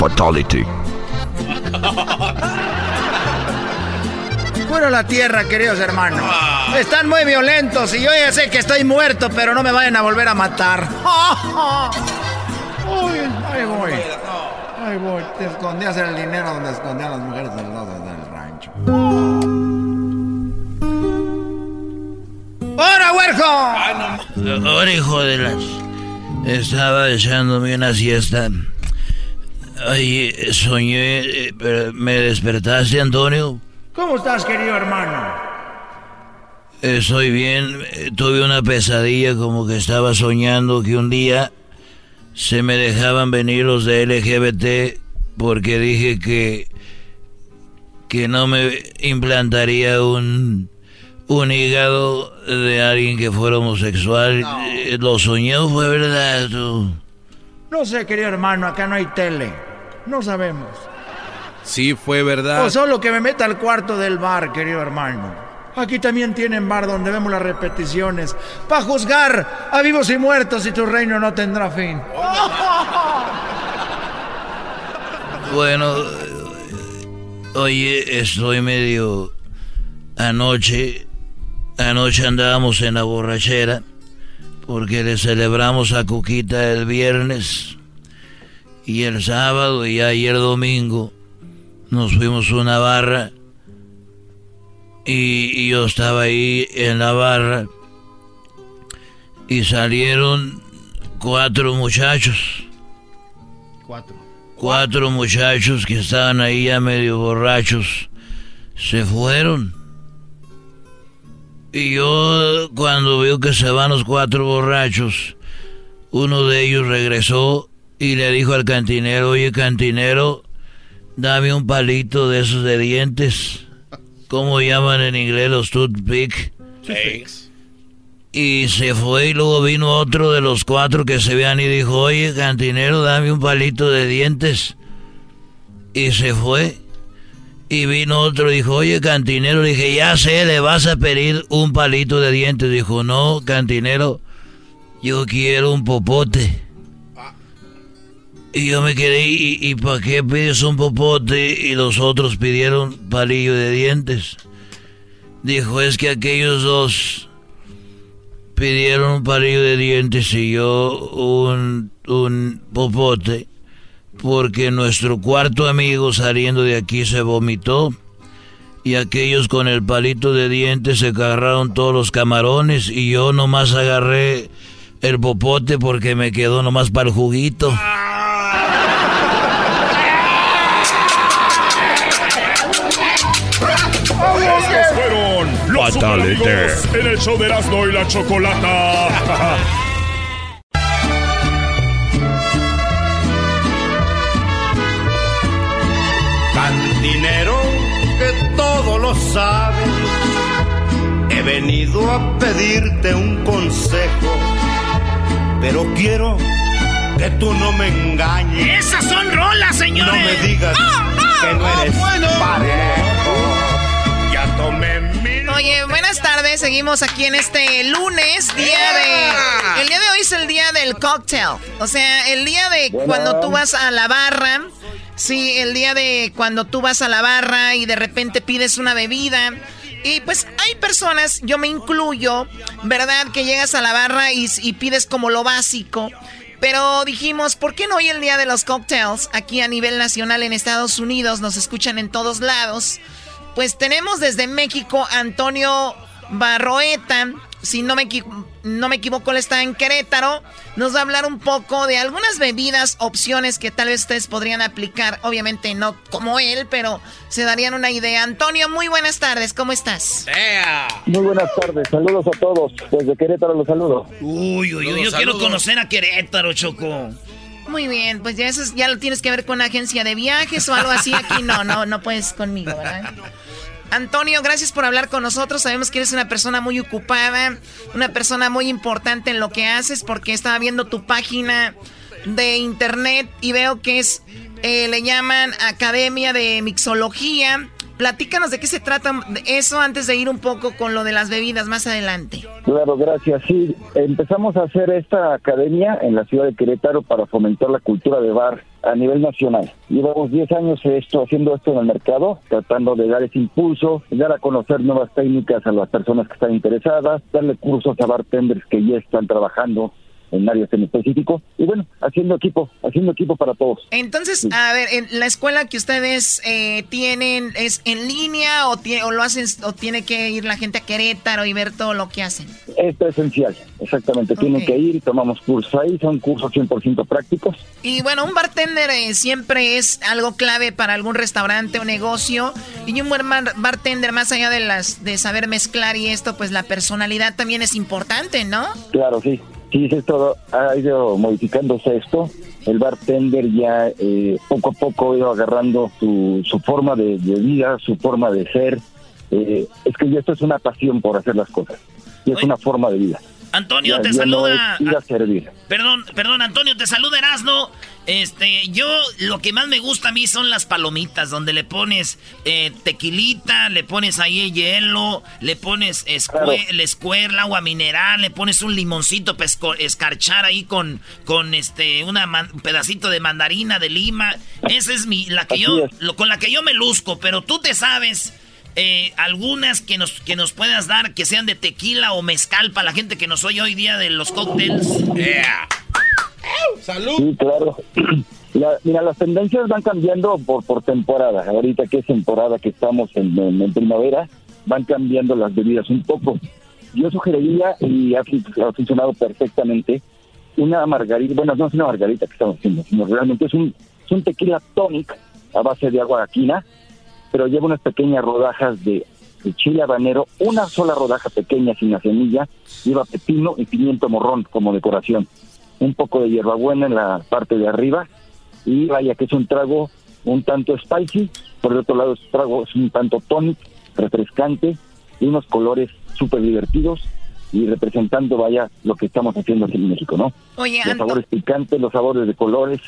Fatality. Fuera la tierra, queridos hermanos. Están muy violentos y yo ya sé que estoy muerto, pero no me vayan a volver a matar. Uy, ahí voy. Ahí voy. Te escondías el dinero donde escondían las mujeres del, del rancho. ¡Hora, huerco! Ahora, hijo de las. Estaba echándome una siesta. Ay, soñé, eh, pero me despertaste, Antonio. ¿Cómo estás, querido hermano? Estoy bien. Eh, tuve una pesadilla como que estaba soñando que un día se me dejaban venir los de LGBT porque dije que que no me implantaría un un hígado de alguien que fuera homosexual. Eh, lo soñé, fue verdad. No sé, querido hermano, acá no hay tele. No sabemos. Sí, fue verdad. O solo que me meta al cuarto del bar, querido hermano. Aquí también tienen bar donde vemos las repeticiones. Para juzgar a vivos y muertos y tu reino no tendrá fin. Bueno, oye, estoy medio... Anoche, anoche andábamos en la borrachera porque le celebramos a Cuquita el viernes y el sábado y ayer domingo nos fuimos a una barra y, yo estaba ahí en la barra y salieron cuatro muchachos. Cuatro. cuatro muchachos que estaban ahí ya medio borrachos se fueron. Y yo cuando veo que se van los cuatro borrachos, uno de ellos regresó y le dijo al cantinero, oye cantinero, dame un palito de esos de dientes. ¿Cómo llaman en inglés los toothpick? Y se fue y luego vino otro de los cuatro que se vean y dijo, oye, cantinero, dame un palito de dientes. Y se fue. Y vino otro y dijo, oye, cantinero, dije, ya sé, le vas a pedir un palito de dientes. Dijo, no, cantinero, yo quiero un popote. Y yo me quedé, ¿y, para qué pides un popote? Y los otros pidieron palillo de dientes. Dijo, es que aquellos dos pidieron un palillo de dientes y yo un, un popote porque nuestro cuarto amigo saliendo de aquí se vomitó y aquellos con el palito de dientes se agarraron todos los camarones y yo nomás agarré el popote porque me quedó nomás para el juguito. Los en el show de Erasmo y la Chocolata. Cantinero que todo lo sabe, he venido a pedirte un consejo, pero quiero que tú no me engañes. Esas son rolas, señores. No me digas que no eres tomé mi... Oye, buenas tardes. Seguimos aquí en este lunes, día de. El día de hoy es el día del cocktail. O sea, el día de cuando tú vas a la barra. Sí, el día de cuando tú vas a la barra y de repente pides una bebida. Y pues hay personas, yo me incluyo, ¿verdad? Que llegas a la barra y, y pides como lo básico. Pero dijimos, ¿por qué no hoy el día de los cocktails? Aquí a nivel nacional en Estados Unidos nos escuchan en todos lados. Pues tenemos desde México Antonio Barroeta, si no me, no me equivoco, él está en Querétaro. Nos va a hablar un poco de algunas bebidas, opciones que tal vez ustedes podrían aplicar. Obviamente no como él, pero se darían una idea. Antonio, muy buenas tardes, ¿cómo estás? Muy buenas tardes, saludos a todos. Desde Querétaro los saludo. Uy, uy, uy, yo quiero conocer a Querétaro, Choco. Muy bien, pues ya eso ya lo tienes que ver con una agencia de viajes o algo así. Aquí no, no, no puedes conmigo, ¿verdad? Antonio, gracias por hablar con nosotros. Sabemos que eres una persona muy ocupada, una persona muy importante en lo que haces, porque estaba viendo tu página de internet y veo que es, eh, le llaman Academia de Mixología. Platícanos de qué se trata eso antes de ir un poco con lo de las bebidas más adelante. Claro, gracias. Sí, empezamos a hacer esta academia en la ciudad de Querétaro para fomentar la cultura de bar a nivel nacional. Llevamos 10 años esto, haciendo esto en el mercado, tratando de dar ese impulso, dar a conocer nuevas técnicas a las personas que están interesadas, darle cursos a bartenders que ya están trabajando en áreas en específico y bueno, haciendo equipo, haciendo equipo para todos. Entonces, a ver, en la escuela que ustedes eh, tienen es en línea o, o lo hacen o tiene que ir la gente a Querétaro y ver todo lo que hacen. Es esencial, exactamente. Tienen que ir, tomamos cursos ahí, son cursos 100% prácticos. Y bueno, un bartender eh, siempre es algo clave para algún restaurante o negocio y un buen bartender más allá de las de saber mezclar y esto, pues la personalidad también es importante, ¿no? Claro, sí. Sí, esto ha ido modificándose esto. El bartender ya eh, poco a poco ha ido agarrando su, su forma de, vida, su forma de ser. Eh, es que esto es una pasión por hacer las cosas. Y es una forma de vida. Antonio te saluda. Perdón, perdón, Antonio, te saluda Erasno. Este, yo lo que más me gusta a mí son las palomitas, donde le pones eh, tequilita, le pones ahí hielo, le pones escuer, agua mineral, le pones un limoncito para escarchar ahí con, con este, una un pedacito de mandarina de lima. Esa es mi, la que yo, lo, con la que yo me luzco, pero tú te sabes eh, algunas que nos, que nos puedas dar que sean de tequila o mezcal para la gente que nos oye hoy día de los cócteles. ¡Salud! Sí, claro. mira, las tendencias van cambiando por, por temporada. Ahorita que es temporada que estamos en, primavera, van cambiando las bebidas un poco. Yo sugeriría, y ha, ha, funcionado perfectamente, una margarita, bueno, no es una margarita que estamos haciendo, sino realmente es un Es un tequila tonic a base de agua quina, pero lleva unas pequeñas rodajas de, de chile habanero, una sola rodaja pequeña sin la semilla, lleva pepino y pimiento morrón como decoración, un poco de hierbabuena en la parte de arriba y vaya que es un trago un tanto spicy, por el otro lado este trago es un tanto tonic, refrescante y unos colores súper divertidos y representando vaya lo que estamos haciendo aquí en México, ¿no? Oye, los Anto- sabores picantes, los sabores de colores.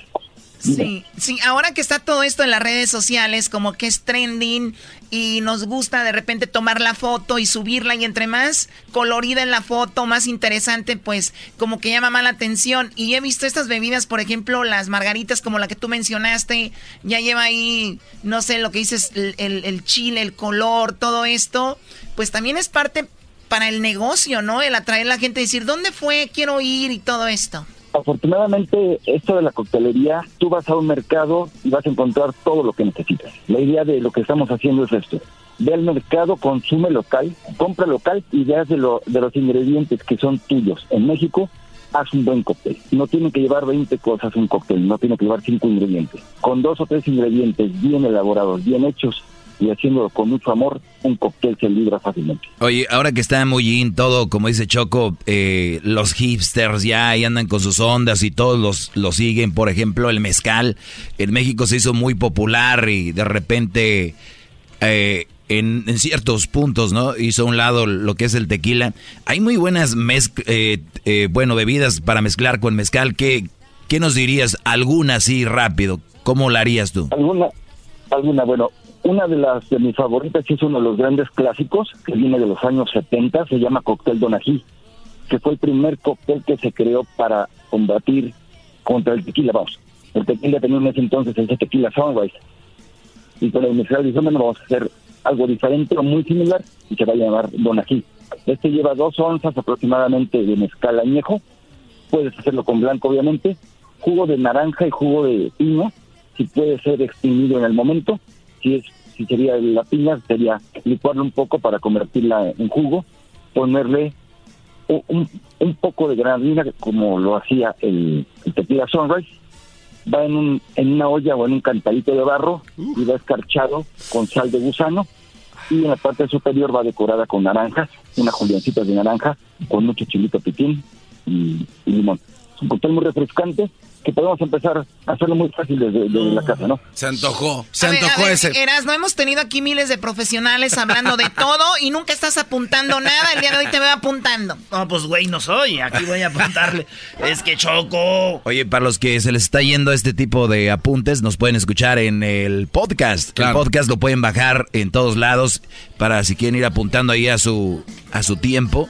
Sí, sí, ahora que está todo esto en las redes sociales, como que es trending y nos gusta de repente tomar la foto y subirla y entre más colorida en la foto, más interesante, pues como que llama más la atención. Y he visto estas bebidas, por ejemplo, las margaritas como la que tú mencionaste, ya lleva ahí, no sé, lo que dices, el, el- el chile, el color, todo esto, pues también es parte para el negocio, ¿no? El atraer a la gente, decir, ¿dónde fue? Quiero ir y todo esto. Afortunadamente, esto de la coctelería, tú vas a un mercado y vas a encontrar todo lo que necesitas. La idea de lo que estamos haciendo es esto. Ve al mercado, consume local, compra local y veas de, lo, de los ingredientes que son tuyos. En México, haz un buen cóctel. No tiene que llevar 20 cosas un cóctel, no tiene que llevar 5 ingredientes. Con dos o tres ingredientes bien elaborados, bien hechos y haciéndolo con mucho amor, un cóctel se libra fácilmente. Oye, ahora que está muy in todo, como dice Choco, eh, los hipsters ya ahí andan con sus ondas y todos los, los siguen. Por ejemplo, el mezcal en México se hizo muy popular y de repente eh, en, en ciertos puntos, ¿no? Hizo a un lado lo que es el tequila. Hay muy buenas eh, eh, bueno, bebidas para mezclar con mezcal. ¿Qué, ¿Qué nos dirías? Alguna así rápido. ¿Cómo la harías tú? Alguna, alguna, bueno, una de las de mis favoritas y es uno de los grandes clásicos que viene de los años 70, se llama Cóctel Donají, que fue el primer cóctel que se creó para combatir contra el tequila, vamos. El tequila tenía en ese entonces ese tequila Sunrise. Y con el mezcal dijo, bueno, vamos a hacer algo diferente o muy similar y se va a llamar Donají. Este lleva dos onzas aproximadamente de mezcal añejo, puedes hacerlo con blanco obviamente, jugo de naranja y jugo de piña, si puede ser exprimido en el momento, si es si sería la piña sería licuarlo un poco para convertirla en jugo, ponerle un, un poco de granadina como lo hacía el, el tequila Sunrise, va en, un, en una olla o en un cantadito de barro y va escarchado con sal de gusano. Y en la parte superior va decorada con naranjas, unas juliancitas de naranja con mucho chilito piquín y, y limón. Es un cóctel muy refrescante que podemos empezar a hacerlo muy fácil desde, desde la casa, ¿no? Se antojó, se A ver, antojó a ver, ese. Eras, no hemos tenido aquí miles de profesionales hablando de todo y nunca estás apuntando nada. El día de hoy te veo apuntando. No, pues güey, no soy. Aquí voy a apuntarle. es que choco. Oye, para los que se les está yendo este tipo de apuntes, nos pueden escuchar en el podcast. El podcast lo pueden bajar en todos lados para si quieren ir apuntando ahí a su, a su tiempo.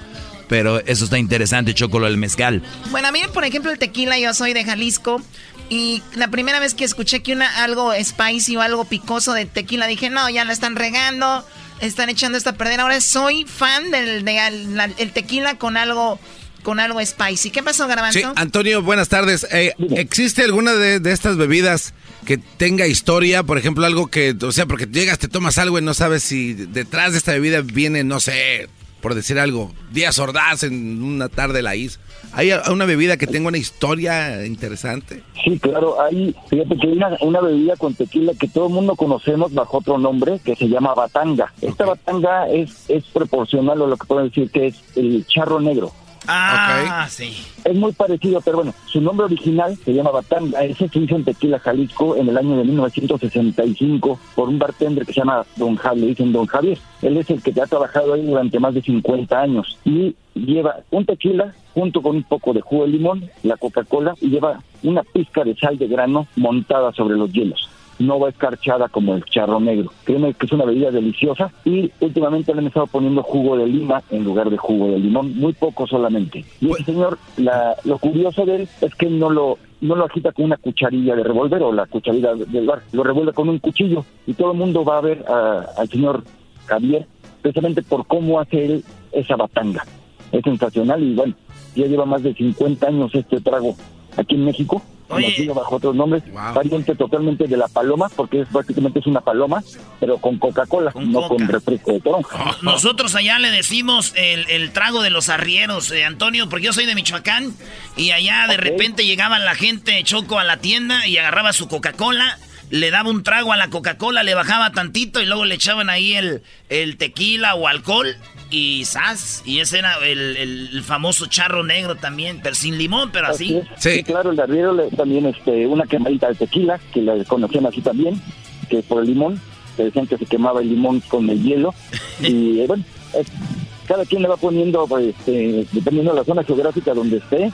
Pero eso está interesante, Choco, lo del mezcal. Bueno, a mí, por ejemplo, el tequila, yo soy de Jalisco. Y la primera vez que escuché que una algo spicy o algo picoso de tequila, dije, no, ya la están regando, están echando esto a perder. Ahora soy fan del de al- la- el tequila con algo con algo spicy. ¿Qué pasó, Garbanzo? Sí, Antonio, buenas tardes. Eh, ¿Existe alguna de, de estas bebidas que tenga historia? Por ejemplo, algo que, o sea, porque llegas, te tomas algo y no sabes si detrás de esta bebida viene, no sé, por decir algo, Díaz Ordaz en una tarde la hizo. ¿Hay una bebida que tenga una historia interesante? Sí, claro, hay, fíjate que hay una, una bebida con tequila que todo el mundo conocemos bajo otro nombre que se llama batanga. Esta batanga es, es proporcional a lo que pueden decir que es el charro negro. Ah, sí. Es muy parecido, pero bueno, su nombre original se llama Batanga. Ese se hizo en Tequila, Jalisco, en el año de 1965 por un bartender que se llama Don Javier, le dicen Don Javier. Él es el que ha trabajado ahí durante más de 50 años y lleva un tequila junto con un poco de jugo de limón, la Coca-Cola y lleva una pizca de sal de grano montada sobre los hielos no va escarchada como el charro negro. Créeme que es una bebida deliciosa y últimamente le han estado poniendo jugo de lima en lugar de jugo de limón, muy poco solamente. Y ese señor, la, lo curioso de él es que no lo no lo agita con una cucharilla de revólver o la cucharilla del bar, lo revuelve con un cuchillo y todo el mundo va a ver a- al señor Javier precisamente por cómo hace él esa batanga. Es sensacional y bueno, ya lleva más de 50 años este trago aquí en México conocido bajo otros nombres, variante totalmente de la paloma, porque es prácticamente es una paloma, pero con Coca-Cola, no con refresco de toronja. Nosotros allá le decimos el, el trago de los arrieros, eh, Antonio, porque yo soy de Michoacán y allá de repente llegaban la gente Choco a la tienda y agarraba su Coca-Cola le daba un trago a la Coca-Cola, le bajaba tantito y luego le echaban ahí el, el tequila o alcohol y sas. Y ese era el, el, famoso charro negro también, pero sin limón, pero así. Sí. claro, el arriero también este, una quemadita de tequila, que la conocían así también, que es por el limón, que decían que se quemaba el limón con el hielo. y eh, bueno, cada quien le va poniendo, pues, este, dependiendo de la zona geográfica donde esté,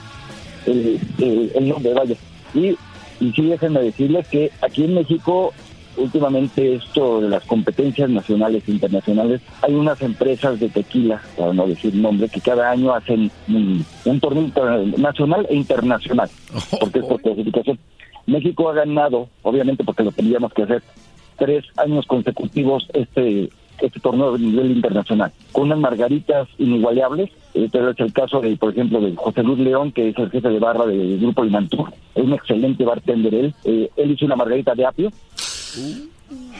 el, el, el nombre, vaya. Y y sí, déjenme decirles que aquí en México, últimamente esto de las competencias nacionales e internacionales, hay unas empresas de tequila, para no decir nombre, que cada año hacen un, torneo nacional e internacional, porque es por clasificación. México ha ganado, obviamente porque lo tendríamos que hacer, tres años consecutivos este este torneo de nivel internacional, con unas margaritas inigualables. Este es el caso, de, por ejemplo, de José Luis León, que es el jefe de barra del Grupo Limantur. Es un excelente bartender él. Eh, él hizo una margarita de apio,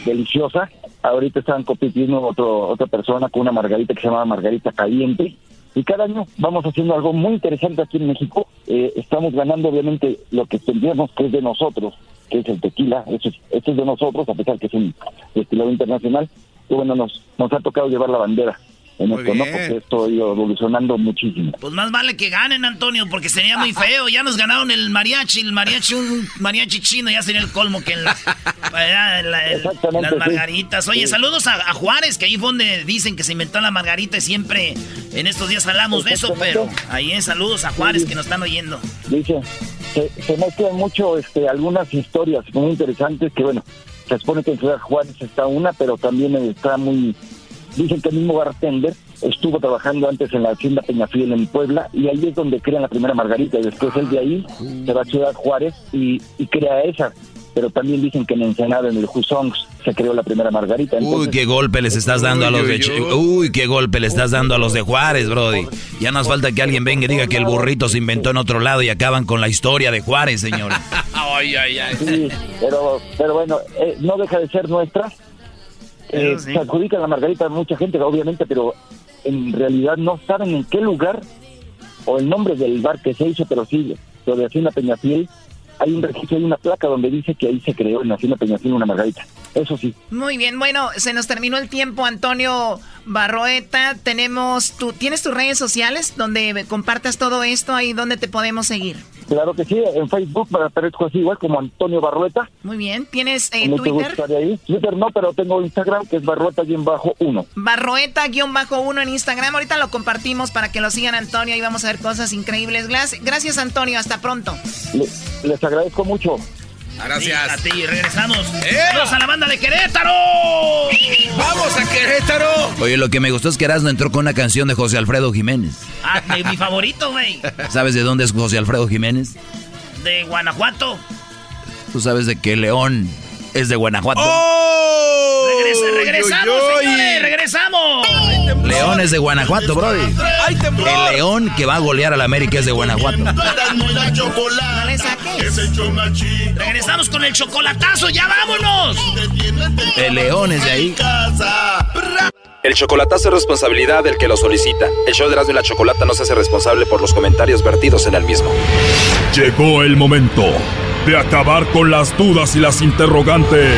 deliciosa. Ahorita están compitiendo otro, otra persona con una margarita que se llama Margarita Caliente. Y cada año vamos haciendo algo muy interesante aquí en México. Eh, estamos ganando, obviamente, lo que tendríamos que es de nosotros, que es el tequila. Eso es, esto es de nosotros, a pesar que es un destilado internacional y bueno, nos, nos ha tocado llevar la bandera en esto, ¿no? Porque esto ha ido evolucionando muchísimo. Pues más vale que ganen, Antonio, porque sería muy feo. Ya nos ganaron el mariachi, el mariachi, un mariachi chino, ya sería el colmo que en, las margaritas. Oye, saludos a, Juárez, que ahí fue donde dicen que se inventó la margarita y siempre en estos días hablamos de eso, pero ahí es saludos a Juárez que nos están oyendo. Dice, se, se mezclan mucho este, algunas historias muy interesantes que, bueno, se supone que en Ciudad Juárez está una, pero también está muy... Dicen que el mismo bartender estuvo trabajando antes en la hacienda Peñafiel en Puebla y ahí es donde crean la primera margarita y después él de ahí se va a Ciudad Juárez y, y crea esa pero también dicen que en Ensenada, en el Husongs, se creó la primera margarita. uy, qué golpe les estás dando a los de... Uy, qué golpe le estás dando a los de Juárez, Brody. Ya nos falta que alguien venga y diga que el burrito se inventó en otro lado y acaban con la historia de Juárez, señor. ay, ay, ay. Sí, pero, pero bueno, eh, no deja de ser nuestra. Eh, Se adjudica la margarita a mucha gente, obviamente, pero en realidad no saben en qué lugar o el nombre del bar que se hizo, pero sí, lo de Hacienda Peñafiel hay un registro, hay una placa donde dice que ahí se creó en Hacienda Peñafiel una margarita. Eso sí. Muy bien, bueno, se nos terminó el tiempo, Antonio Barroeta. Tenemos, tu, ¿tienes tus redes sociales donde compartas todo esto? Ahí donde te podemos seguir. Claro que sí, en Facebook para aparezco así igual como Antonio Barrueta. Muy bien, ¿tienes eh, Twitter? Ahí. Twitter no, pero tengo Instagram que es Barrueta-1. Barrueta-1 en Instagram, ahorita lo compartimos para que lo sigan Antonio y vamos a ver cosas increíbles. Gracias Antonio, hasta pronto. les agradezco mucho. Gracias. a ti, regresamos. ¡Eh! ¡Vamos a la banda de Querétaro! ¡Vamos a Querétaro! Oye, lo que me gustó es que Erasmo entró con una canción de José Alfredo Jiménez. Ah, mi favorito, güey. ¿Sabes de dónde es José Alfredo Jiménez? De Guanajuato. ¿Tú sabes de qué León es de Guanajuato. ¡Oh! regresamos, señores, regresamos. León es de Guanajuato, Brody. El León que va a golear al América es de Guanajuato. Regresamos con el chocolatazo, ya vámonos. El León es de ahí. El chocolatazo es responsabilidad del que lo solicita. El show de Erasmo y la Chocolata no se hace responsable por los comentarios vertidos en el mismo. Llegó el momento de acabar con las dudas y las interrogantes.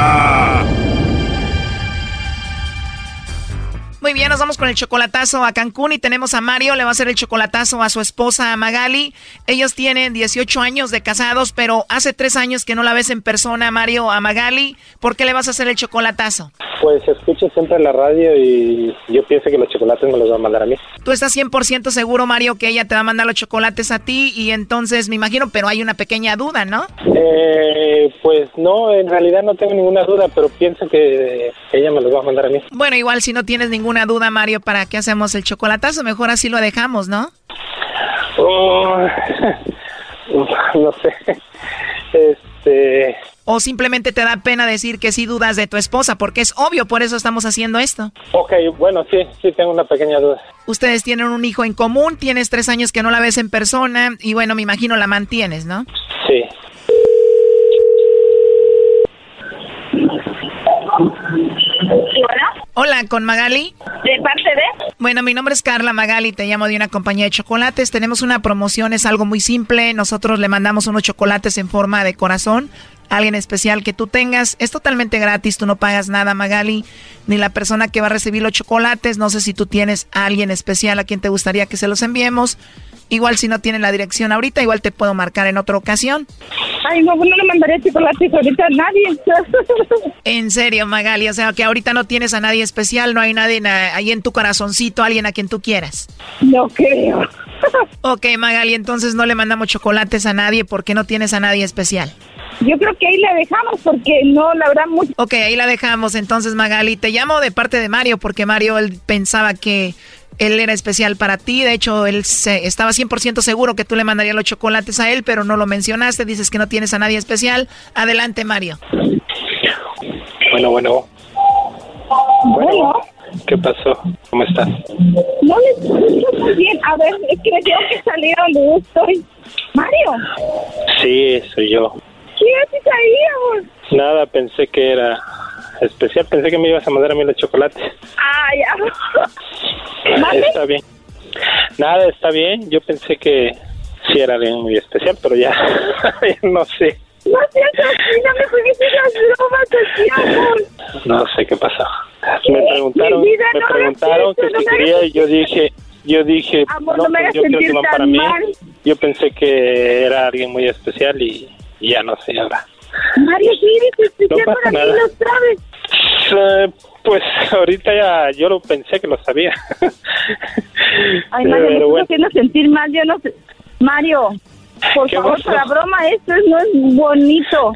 Muy bien, nos vamos con el chocolatazo a Cancún y tenemos a Mario, le va a hacer el chocolatazo a su esposa Magali. Ellos tienen 18 años de casados, pero hace tres años que no la ves en persona, Mario, a Magali. ¿Por qué le vas a hacer el chocolatazo? Pues escucho siempre en la radio y yo pienso que los chocolates me los va a mandar a mí. Tú estás 100% seguro, Mario, que ella te va a mandar los chocolates a ti y entonces me imagino, pero hay una pequeña duda, ¿no? Eh, pues no, en realidad no tengo ninguna duda, pero pienso que ella me los va a mandar a mí. Bueno, igual si no tienes ninguna una duda, Mario, ¿para qué hacemos el chocolatazo? Mejor así lo dejamos, ¿no? Oh, no sé. este... O simplemente te da pena decir que sí dudas de tu esposa, porque es obvio, por eso estamos haciendo esto. Ok, bueno, sí, sí tengo una pequeña duda. Ustedes tienen un hijo en común, tienes tres años que no la ves en persona y bueno, me imagino la mantienes, ¿no? Sí. Hola. Hola, con Magali. ¿De parte de? Bueno, mi nombre es Carla Magali, te llamo de una compañía de chocolates. Tenemos una promoción, es algo muy simple. Nosotros le mandamos unos chocolates en forma de corazón alguien especial que tú tengas. Es totalmente gratis, tú no pagas nada, Magali, ni la persona que va a recibir los chocolates. No sé si tú tienes a alguien especial a quien te gustaría que se los enviemos. Igual si no tienen la dirección ahorita, igual te puedo marcar en otra ocasión. Ay, no, no le mandaré chocolates ahorita a nadie. en serio, Magali, o sea que ahorita no tienes a nadie especial, no hay nadie ahí en tu corazoncito, alguien a quien tú quieras. No creo. ok, Magali, entonces no le mandamos chocolates a nadie porque no tienes a nadie especial. Yo creo que ahí la dejamos porque no la habrá mucho. Ok, ahí la dejamos entonces, Magali. Te llamo de parte de Mario porque Mario él pensaba que él era especial para ti. De hecho, él se, estaba 100% seguro que tú le mandarías los chocolates a él, pero no lo mencionaste. Dices que no tienes a nadie especial. Adelante, Mario. Bueno, bueno. Bueno. ¿Qué pasó? ¿Cómo estás? No le escucho muy bien. A ver, es que me tengo que salir donde yo estoy. Mario. Sí, soy yo. ¿Qué haces ahí, Nada, pensé que era especial. Pensé que me ibas a mandar a mí los chocolates. Ah, ya. Está bien. Nada, está bien. Yo pensé que sí era alguien muy especial, pero ya, no sé. No seas así, no me bromas así, amor. No sé qué pasó. Me preguntaron, me preguntaron que si quería y yo dije, yo dije, amor, no, me pues yo quiero que van para mí. Mal. Yo pensé que era alguien muy especial y ya no sé ahora. Mario, ¿qué especial no para mí, lo sabes? Eh, pues ahorita ya yo lo pensé que lo sabía. Ay, Mario, me estoy haciendo sentir mal, yo no sé. Mario, por favor, la broma, esto no es bonito.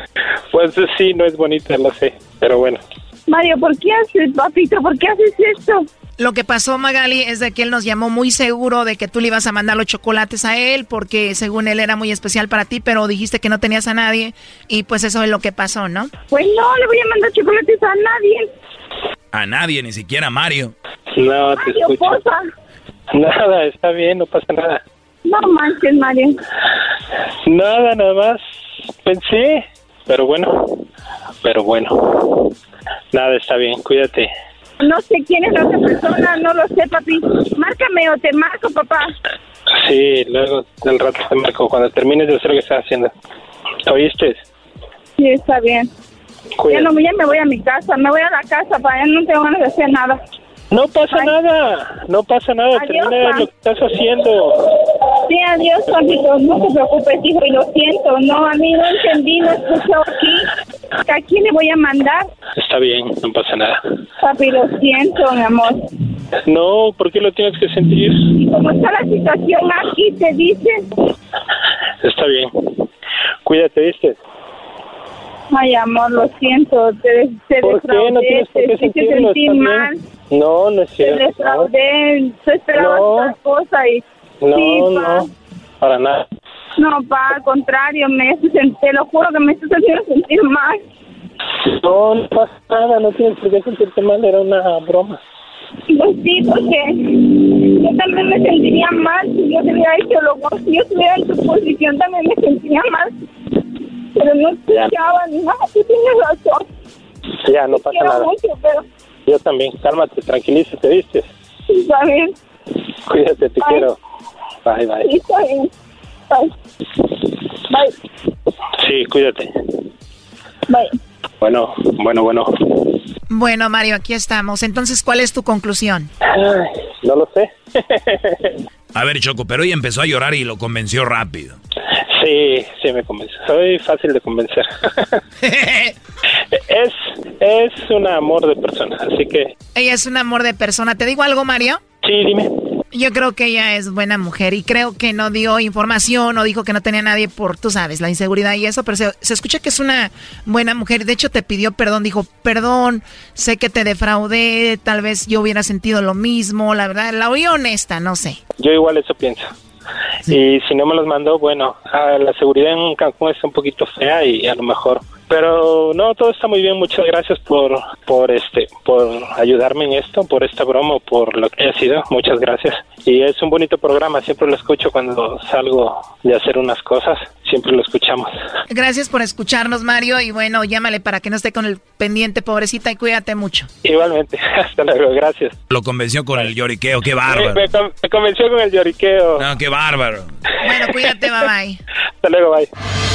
Pues sí, no es bonito, lo sé, pero bueno. Mario, ¿por qué haces, papito? ¿Por qué haces esto? Lo que pasó, Magali, es de que él nos llamó muy seguro de que tú le ibas a mandar los chocolates a él porque según él era muy especial para ti, pero dijiste que no tenías a nadie y pues eso es lo que pasó, ¿no? Pues no, le voy a mandar chocolates a nadie. A nadie, ni siquiera a Mario. No, te Mario, escucho. Nada, está bien, no pasa nada. No manches, Mario. Nada, nada más. Pensé, pero bueno, pero bueno. Nada, está bien, cuídate. No sé quién es la otra persona, no lo sé, papi. Márcame o te marco, papá. Sí, luego del rato te marco, cuando termines de hacer lo que estás haciendo. ¿Oíste? Sí, está bien. Ya, no, ya me voy a mi casa, me voy a la casa, para ya no tengo ganas de hacer nada. No pasa nada, no pasa nada, adiós, termina lo que estás haciendo. Sí, adiós, papito, no te preocupes, hijo, y lo siento, no, a mí no entendí, no escucho aquí. ¿A quién le voy a mandar? Está bien, no pasa nada. Papi, lo siento, mi amor. No, ¿por qué lo tienes que sentir? ¿Y cómo está la situación aquí, te dicen? Está bien. Cuídate, ¿viste? Ay, amor, lo siento, te, te ¿Por qué no tienes por qué sentirlo? Sentí mal. No, no es cierto. Te defraudé, no. esperaba no. otra cosa y... No, sí, no, para nada. No, pa, al contrario, me, te lo juro que me estás haciendo sentir mal. No, no pasa nada, no tienes por qué sentirte mal, era una broma. Pues sí, porque yo también me sentiría mal si yo te hubiera hecho lo si yo estuviera en tu posición también me sentiría mal. Pero no escuchaba ni nada, tú tienes razón. Ya, no pasa nada. Mucho, pero... Yo también, cálmate, tranquilízate, ¿viste? Está bien. Cuídate, te bye. quiero. Bye, bye. Sí, está bien. Bye. Bye. Sí, cuídate. Bye. Bueno, bueno, bueno. Bueno, Mario, aquí estamos. Entonces, ¿cuál es tu conclusión? Ay, no lo sé. a ver, Choco, pero ella empezó a llorar y lo convenció rápido. Sí, sí me convenció. Soy fácil de convencer. es, es un amor de persona, así que... Ella es un amor de persona. ¿Te digo algo, Mario? Sí, dime. Yo creo que ella es buena mujer y creo que no dio información o dijo que no tenía nadie por, tú sabes, la inseguridad y eso, pero se, se, escucha que es una buena mujer. De hecho, te pidió perdón, dijo, perdón, sé que te defraudé, tal vez yo hubiera sentido lo mismo, la verdad, la oí honesta, no sé. Yo igual eso pienso. Y si no me los mandó, bueno, la seguridad en Cancún es un poquito fea y a lo mejor pero no todo está muy bien. Muchas gracias por por este por ayudarme en esto por esta broma por lo que haya sido. Muchas gracias. Y es un bonito programa. Siempre lo escucho cuando salgo de hacer unas cosas. Siempre lo escuchamos. Gracias por escucharnos Mario. Y bueno llámale para que no esté con el pendiente pobrecita y cuídate mucho. Igualmente. Hasta luego. Gracias. Lo convenció con el lloriqueo. Qué bárbaro. Me, me convenció con el lloriqueo. No qué bárbaro. Bueno cuídate bye bye. Hasta luego bye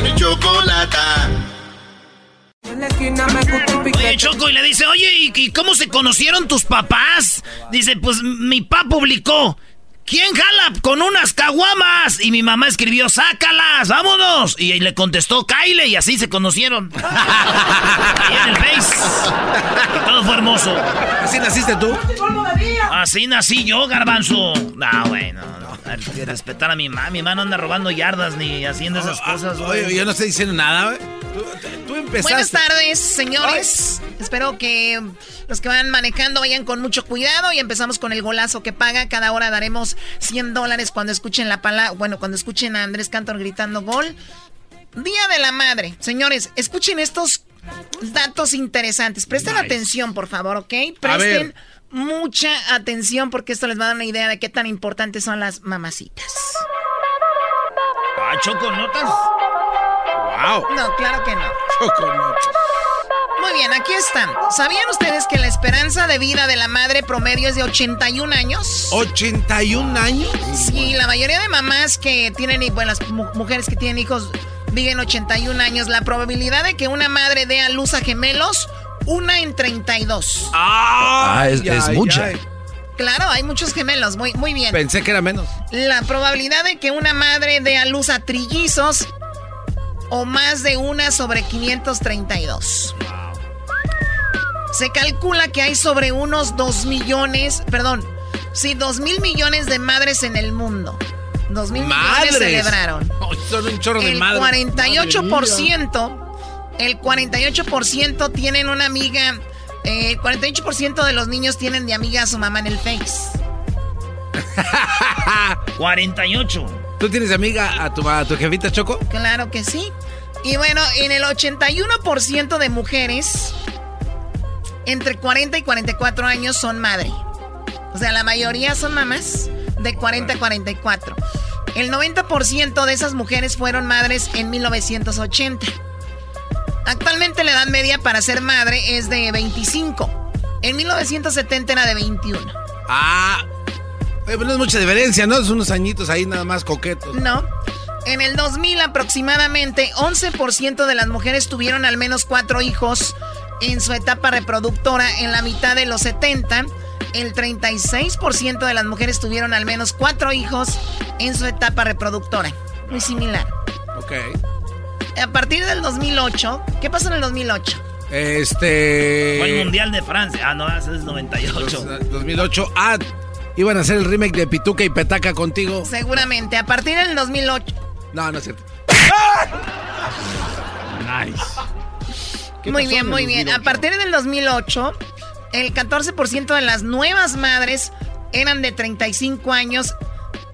mi chocolata. Oye, Choco, y le dice, oye, ¿y, cómo se conocieron tus papás? Dice, pues mi papá publicó. ¿Quién jala con unas caguamas? Y mi mamá escribió, sácalas, vámonos. Y le contestó, Kyle, y así se conocieron. Ahí en el Face. Y todo fue hermoso. ¿Así naciste tú? Así nací yo, garbanzo. No, bueno, no. Que respetar a mi mamá. Mi mamá no anda robando yardas ni haciendo esas cosas, güey. Oye, yo no estoy diciendo nada, güey. Tú, empezaste. Buenas tardes, señores. Espero que los que van manejando vayan con mucho cuidado y empezamos con el golazo que paga. Cada hora daremos 100 dólares cuando escuchen la palabra, bueno, cuando escuchen a Andrés Cantor gritando gol. Día de la Madre. Señores, escuchen estos datos interesantes. Presten atención, por favor, ¿ok? Presten mucha atención porque esto les va a dar una idea de qué tan importantes son las mamacitas. Ah, Choco, ¿notas? Wow. No, claro que no. Choco, notas. Muy bien, aquí están. ¿Sabían ustedes que la esperanza de vida de la madre promedio es de 81 años? ¿81 años? Sí, la mayoría de mamás que tienen, bueno, las mujeres que tienen hijos viven 81 años. La probabilidad de que una madre dé a luz a gemelos, una en 32. Ah, es, mucha. Claro, hay muchos gemelos, muy, muy bien. Pensé que era menos. La probabilidad de que una madre dé a luz a trillizos o más de una sobre 532. Se calcula que hay sobre unos 2 millones, perdón, sí, 2 mil millones de madres en el mundo. 2 mil millones celebraron. son un chorro el de madres. 48%, el 48% tienen una amiga, eh, el 48% de los niños tienen de amiga a su mamá en el Face. 48. ¿Tú tienes amiga a tu, a tu jefita Choco? Claro que sí. Y bueno, en el 81% de mujeres entre 40 y 44 años son madre. O sea, la mayoría son mamás de 40 a 44. El 90% de esas mujeres fueron madres en 1980. Actualmente la edad media para ser madre es de 25. En 1970 era de 21. Ah, pues no es mucha diferencia, ¿no? Es unos añitos ahí nada más coquetos. No. En el 2000 aproximadamente 11% de las mujeres tuvieron al menos cuatro hijos en su etapa reproductora en la mitad de los 70. El 36% de las mujeres tuvieron al menos cuatro hijos en su etapa reproductora. Muy similar. Ok. A partir del 2008, ¿qué pasó en el 2008? Este. Fue el Mundial de Francia. Ah, no, ese es 98. 2008. Ah, iban a hacer el remake de Pituca y Petaca contigo. Seguramente. A partir del 2008. No, no es cierto. nice. Muy bien, muy bien. A partir del 2008, el 14% de las nuevas madres eran de 35 años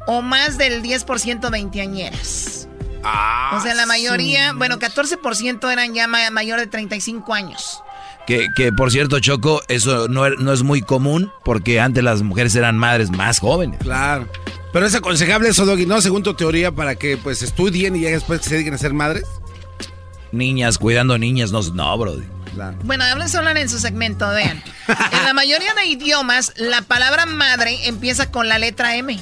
o más del 10% veinteañeras. Ah, o sea, la mayoría, bueno, 14% eran ya mayor de 35 años. Que, que, por cierto, Choco, eso no, no, es muy común porque antes las mujeres eran madres más jóvenes. Claro. Pero es aconsejable eso, Doggy, ¿no? Según tu teoría, para que pues estudien y ya después se dediquen a ser madres. Niñas, cuidando niñas, no, no bro. Bueno, hablen solo en su segmento, vean. en la mayoría de idiomas, la palabra madre empieza con la letra M.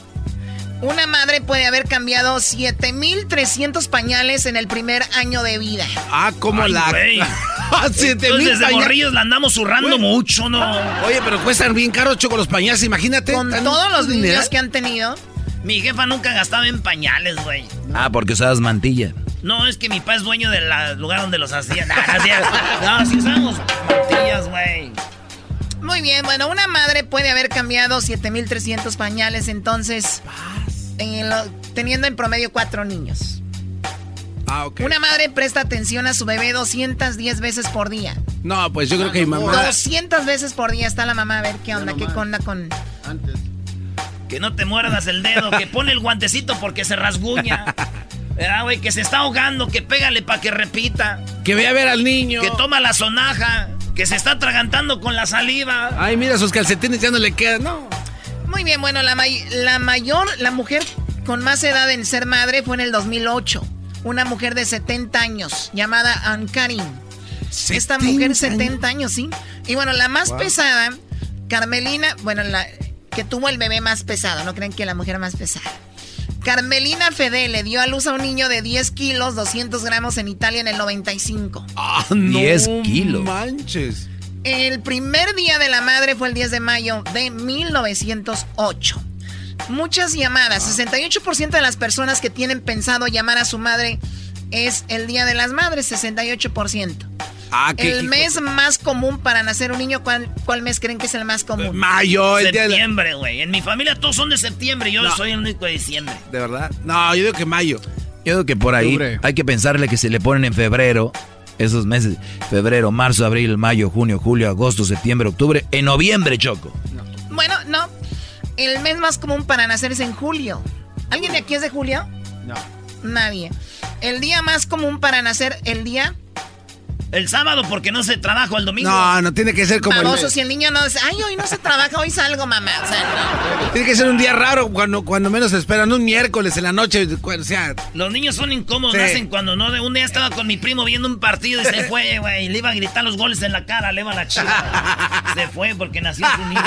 Una madre puede haber cambiado 7300 pañales en el primer año de vida. Ah, como la. Siete Entonces, mil desde pañales. morrillos la andamos zurrando mucho, ¿no? Oye, pero cuestan bien caros, Choco, los pañales, imagínate. Con todos los niños que han tenido. Mi jefa nunca gastaba en pañales, güey. Ah, porque usabas mantilla. No, es que mi papá es dueño del lugar donde los hacían. No, si usamos mantillas, güey. Muy bien, bueno, una madre puede haber cambiado 7300 pañales, entonces, en lo- teniendo en promedio cuatro niños. Ah, ok. Una madre presta atención a su bebé 210 veces por día. No, pues yo creo que mi mamá. 200 veces por día está la mamá a ver qué onda, qué onda con... Que no te muerdas el dedo, que pone el guantecito porque se rasguña. ¿Verdad, güey? Que se está ahogando, que pégale para que repita. Que vea a ver al niño. Que toma la sonaja, que se está atragantando con la saliva. Ay, mira, sus calcetines ya no le quedan, no. Muy bien, bueno, la, may- la mayor, la mujer con más edad en ser madre fue en el 2008. Una mujer de 70 años, llamada Ann Karin. Esta mujer 70 años, sí. Y bueno, la más Wow. pesada, Carmelina, bueno, la que tuvo el bebé más pesado, no creen que la mujer más pesada. Carmelina Fede le dio a luz a un niño de 10 kilos, 200 gramos en Italia en el 95. Ah, 10 kilos. manches. El primer día de la madre fue el 10 de mayo de 1908. Muchas llamadas, 68% de las personas que tienen pensado llamar a su madre es el Día de las Madres, 68%. Ah, qué el hijo mes más común para nacer un niño, ¿cuál, cuál mes creen que es el más común? Mayo, el día de la- Septiembre, güey. En mi familia todos son de septiembre. Yo No. soy el único de diciembre. ¿De verdad? No, yo digo que mayo. Yo creo que por ahí hay que pensarle que se le ponen en febrero, esos meses, febrero, marzo, abril, mayo, junio, julio, agosto, septiembre, octubre, en noviembre, Choco. Bueno, no. El mes más común para nacer es en julio. ¿Alguien de aquí es de julio? No. Nadie. El día más común para nacer, el día... El sábado porque no se trabaja el domingo. No, no tiene que ser como Baboso, el... si el niño no dice, ay, hoy no se trabaja, hoy salgo, mamá. O sea, no. Tiene que ser un día raro cuando, cuando menos se esperan, un miércoles en la noche, o sea... Los niños son incómodos, Sí. nacen cuando no. Un día estaba con mi primo viendo un partido y se fue, güey. y Le iba a gritar los goles en la cara, le iba a la chica. Se fue porque nació su niño.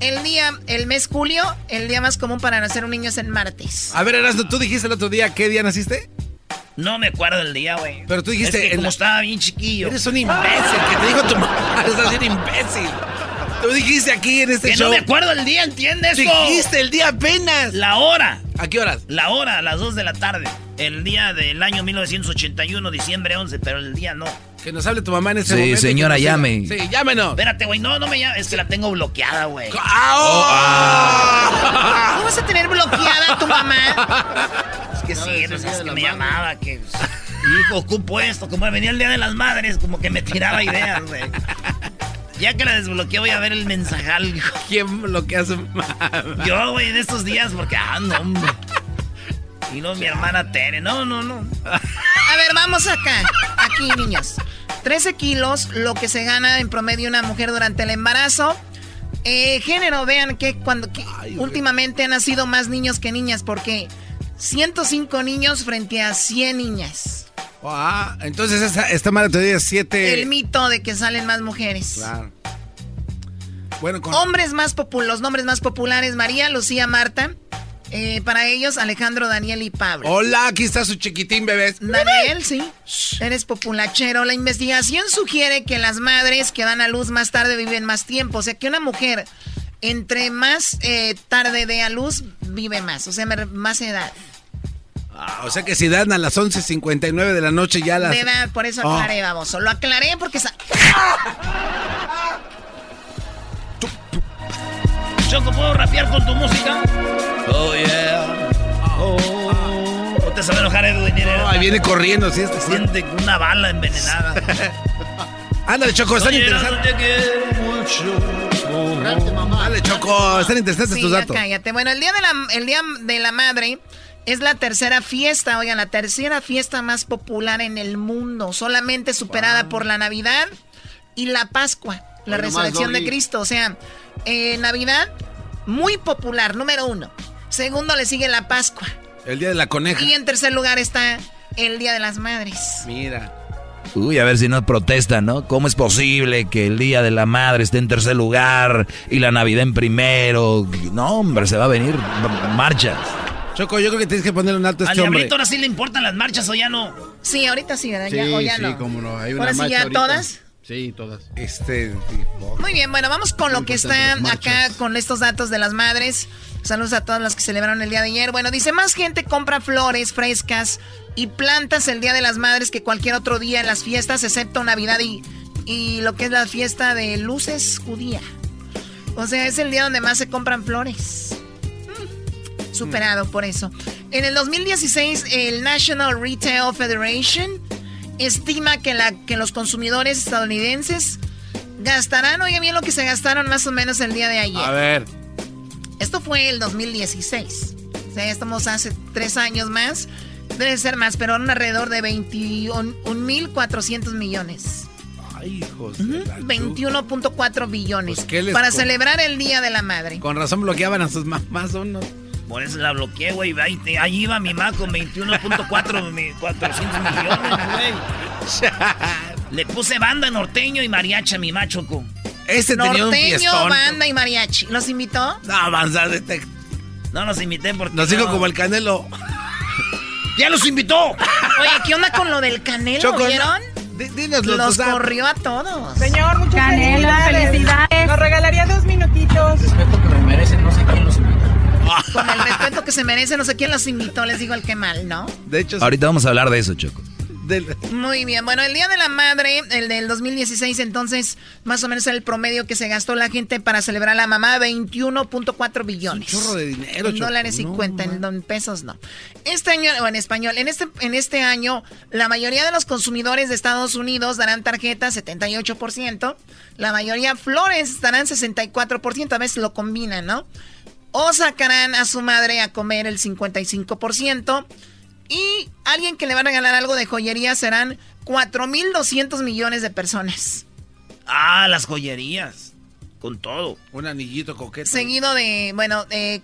El día, el mes julio, el día más común para nacer un niño es el martes. A ver, Erasmo, ¿tú dijiste el otro día qué día naciste? No me acuerdo del día, güey. Pero tú dijiste Es que como la- estaba bien chiquillo. Eres un imbécil, que te dijo tu mamá, así un imbécil. Tú dijiste aquí en este Que show... no me acuerdo el día, ¿entiendes? Dijiste el día apenas. La hora. ¿A qué horas? La hora, a las 2 de la tarde. El día del año 1981, diciembre 11, pero el día no. Que nos hable tu mamá en ese Sí, momento. señora, que nos llame. Sí, llámenos. Espérate, güey, no, no me llames. Es que la tengo bloqueada, güey. ¡Ah! ¿Cómo vas a tener bloqueada a tu mamá? Es que sí, no sabes que me llamaba, que... Hijo, ocupo esto. Como venía el Día de las Madres, como que me tiraba ideas, güey. Ya que la desbloqueé, voy a ver el mensajal. hijo. ¿Quién bloquea a su mamá? Yo, güey, en estos días, porque, ah, no, hombre. Y no, mi hermana Tere. No, no, no. A ver, vamos acá. Aquí, niños. 13 kilos, lo que se gana en promedio una mujer durante el embarazo. Eh, género, vean que cuando que últimamente han nacido más niños que niñas, porque 105 niños frente a 100 niñas. Ah, entonces esta, esta madre te dio siete... El mito de que salen más mujeres. Claro. Bueno, con... Hombres más populares, los nombres más populares, María, Lucía, Marta. Eh, para ellos, Alejandro, Daniel y Pablo. Hola, aquí está su chiquitín, bebés. Daniel, sí. Eres populachero. La investigación sugiere que las madres que dan a luz más tarde viven más tiempo. O sea, que una mujer entre más eh, tarde dé a luz, vive más. O sea, más edad. Ah, o sea que si dan a las 11.59 de la noche ya las... De edad, por eso Oh. aclaré, baboso. Lo aclaré porque... sa- Choco, ¿puedo rapear con tu música? Oh, yeah. Oh. No te a enojar Edwin. No, ahí viene corriendo, sí. Está Siente una bala envenenada. Ándale, Choco, están interesantes. no te quiero mucho. Dale, Choco, están interesantes Sí, tus ya datos. cállate. Bueno, el día, de la, el día de la Madre es la tercera fiesta, oigan, la tercera fiesta más popular en el mundo, solamente superada por la Navidad y la Pascua, la resurrección de. Cristo. O sea, eh, Navidad, muy popular, número uno. Segundo le sigue la Pascua. El día de la coneja. Y en tercer lugar está el Día de las Madres. Mira. Uy, a ver si no protestan, ¿no? ¿Cómo es posible que el Día de la Madre esté en tercer lugar y la Navidad en primero? No, hombre, se va a venir marchas. Choco, yo creo que tienes que ponerle un alto a este hombre. ahora sí le importan las marchas o ya no. Sí, ahorita sí, ¿verdad? Ya, o ya sí, no. cómo no. Hay una Ahora sí, marcha ya ahorita. todas. Sí, todas. Este. Muy bien, bueno, vamos con lo que está acá con estos datos de las madres. Saludos a todas las que celebraron el día de ayer. Bueno, dice, más gente compra flores frescas y plantas el Día de las Madres que cualquier otro día en las fiestas, excepto Navidad y, y lo que es la fiesta de luces judía. O sea, es el día donde más se compran flores. Superado por eso. En el 2016, el National Retail Federation estima que, la, que los consumidores estadounidenses gastarán, oye bien lo que se gastaron más o menos el día de ayer. A ver. Esto fue el 2016. O sea, ya estamos hace tres años más. Debe ser más, pero alrededor de 21.400 millones. Ay, hijos. de la 21.4 billones. Pues, ¿qué les para celebrar el Día de la Madre. Con razón bloqueaban a sus mamás unos. Por eso la bloqueé, güey. Ahí, te- ahí iba mi ma con 21.4 mi- 400 millones, güey. Le puse banda norteño y mariachi a mi machoco. Ese tenía un Norteño, fiestón. banda y mariachi. ¿Los invitó? No, avanzar este. No los invité porque. Nos dijo no. como el canelo. ¡Ya los invitó! Oye, ¿qué onda con lo del canelo? Choco, ¿Vieron? Di- dinoslo, Los tú sabes. corrió a todos. Señor, muchas Canelo, felicidades. felicidades. Nos regalaría dos minutitos. Respeto que me merecen, no sé quién los invitó. Con el respeto que se merece, no sé quién los invitó, les digo el que mal, ¿no? De hecho, Ahorita vamos a hablar de eso, Choco. del- Muy bien, bueno, el Día de la Madre, el del 2016, entonces, más o menos el promedio que se gastó la gente para celebrar a la mamá, 21.4 billones. un chorro de dinero, En Choco. dólares y No, cuenta, en don- pesos no. Este año, o en español, en este, en este año, la mayoría de los consumidores de Estados Unidos darán tarjetas, 78%. La mayoría flores darán 64%, a veces lo combinan, ¿no? O sacarán a su madre a comer el 55%. Y alguien que le va a regalar algo de joyería serán 4.200 millones de personas. Ah, las joyerías. Con todo. Un anillito coqueto. Seguido de, bueno, de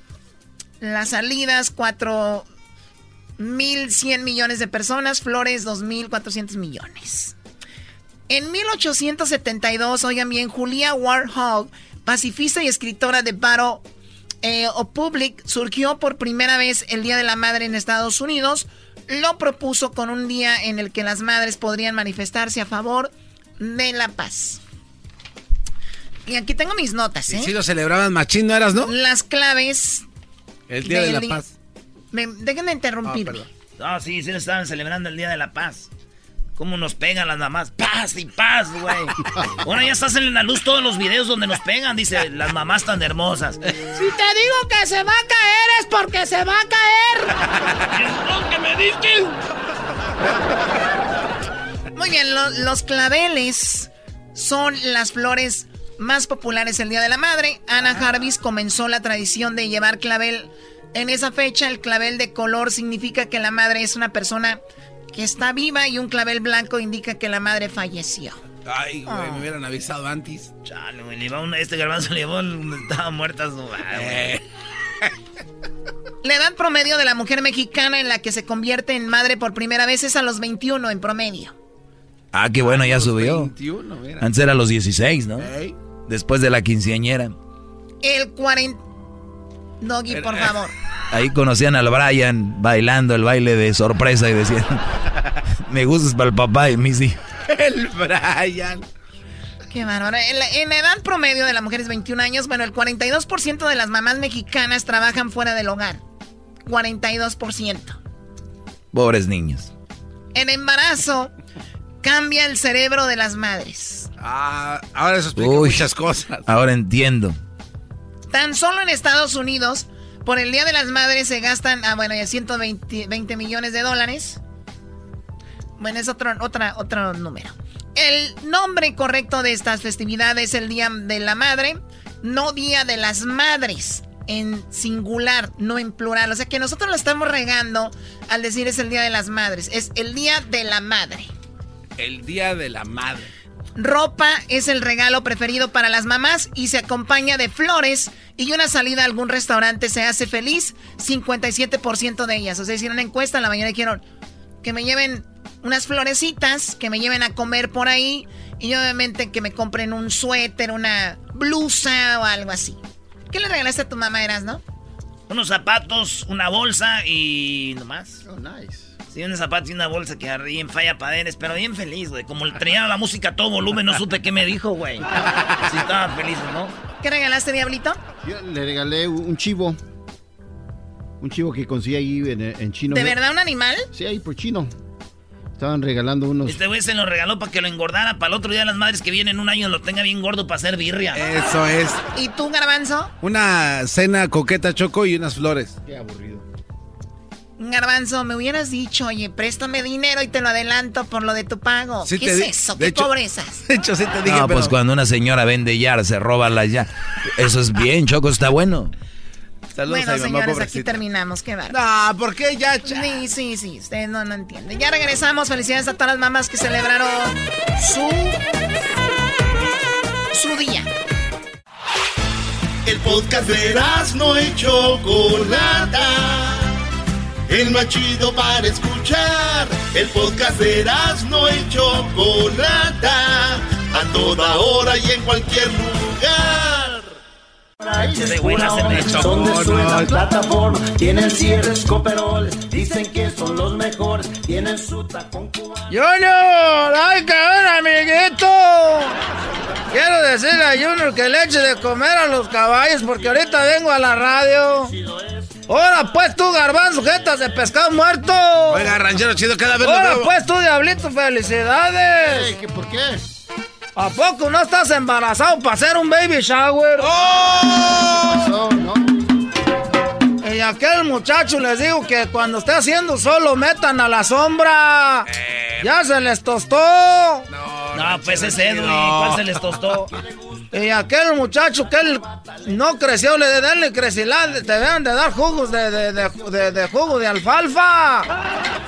las salidas, 4.100 millones de personas. Flores, 2.400 millones. En 1872, oigan bien, Julia Warhol, pacifista y escritora de Battle eh, o Public, surgió por primera vez el Día de la Madre en Estados Unidos. Lo propuso con un día en el que las madres podrían manifestarse a favor de la paz. Y aquí tengo mis notas, ¿eh? si lo celebraban machín, ¿no eras, no? Las claves. El Día de la Paz. Me, déjenme interrumpirme. No, sí, sí, estaban celebrando el Día de la Paz. ¿Cómo nos pegan las mamás? Paz y paz, güey. Ahora ya estás en la luz todos los videos donde nos pegan, dice, las mamás tan hermosas. Si te digo que se va a caer es porque se va a caer. que me diste? Muy bien, lo- los claveles son las flores más populares el Día de la Madre. Ana Jarvis comenzó la tradición de llevar clavel. En esa fecha, el clavel de color significa que la madre es una persona que está viva y un clavel blanco indica que la madre falleció. Ay, güey, Ah. me hubieran avisado antes. Chale, güey, le iba un- este garbanzo le donde estaba muerta su madre, Eh. La edad promedio de la mujer mexicana en la que se convierte en madre por primera vez es a los 21 en promedio. Ah, qué bueno, ya subió. 21, mira. Antes era a los 16, ¿no? Después de la quinceañera. El 40... Doggy, por favor. Ahí conocían al Brian bailando el baile de sorpresa y decían, me gustas para el papá y mis hijos. El Brian. Qué bárbaro. En la, en la edad promedio de la mujer es 21 años. Bueno, el 42% de las mamás mexicanas trabajan fuera del hogar. 42%. Pobres niños. En embarazo cambia el cerebro de las madres. Ah, ahora eso explica Uy, muchas cosas. Ahora entiendo. Tan solo en Estados Unidos, por el Día de las Madres se gastan, ah, bueno, ya 120 20 millones de dólares. Bueno, es otro, otra, otro número. El nombre correcto de estas festividades es el Día de la Madre, no Día de las Madres, en singular, no en plural. O sea que nosotros lo estamos regando al decir es el Día de las Madres, es el Día de la Madre. El Día de la Madre. Ropa es el regalo preferido para las mamás y se acompaña de flores y una salida a algún restaurante se hace feliz 57% de ellas. O sea, hicieron una encuesta, la mayoría dijeron que me lleven unas florecitas, que me lleven a comer por ahí y obviamente que me compren un suéter, una blusa o algo así. ¿Qué le regalaste a tu mamá, Eras, no? Unos zapatos, una bolsa y nomás. Oh, nice. Sí, un zapato y una bolsa que arriba en falla padenes, pero bien feliz, güey. Como tenía la música a todo volumen, no supe qué me dijo, güey. Sí, estaba feliz, ¿no? ¿Qué regalaste, Diablito? Yo le regalé un chivo. Un chivo que conseguí ahí en, en chino. ¿De verdad un animal? Sí, ahí por chino. Estaban regalando unos. Este güey se lo regaló para que lo engordara. Para el otro día las madres que vienen un año lo tenga bien gordo para hacer birria. Eso es. ¿Y tú, Garbanzo? Una cena coqueta choco y unas flores. Qué aburrido. Garbanzo, me hubieras dicho, oye, préstame dinero y te lo adelanto por lo de tu pago. Sí ¿Qué te es eso? ¿Qué hecho- pobrezas? De hecho, sí te dije, No, pero... pues cuando una señora vende ya, se roba la ya. Eso es bien, Choco, está bueno. Saludos bueno, a mi mamá, señores, aquí terminamos. Qué bárbaro. No, ¿por qué ya? Sí, sí, sí. Ustedes no, no entienden. Ya regresamos. Felicidades a todas las mamás que celebraron su. su día. El podcast de no y Chocolata. El más chido para escuchar. El podcast de no y Chocolata. A toda hora y en cualquier lugar. La hace mecho. Son de suela, plataforma, tienen cierres, coperoles, dicen que son los mejores, tienen su tacón cubano. Junior, ay cabrón, amiguito. Quiero decirle a Junior que le eche de comer a los caballos porque ahorita vengo a la radio. Ahora pues tú, garbanzo, jetas de pescado muerto. Oiga, ranchero chido, cada vez veo- pues tú, diablito, felicidades. ¿Qué, ¿Por qué? ¿A poco no estás embarazado para hacer un baby shower? Pasó, ¿no? Y aquel muchacho les digo que cuando esté haciendo solo metan a la sombra. Ya se les tostó. No, pues es Edwin. ¿Cuál se les tostó? Y aquel muchacho que él no creció, le den le crecilán, te deben de dar jugos de, de, de, de- de jugo de alfalfa.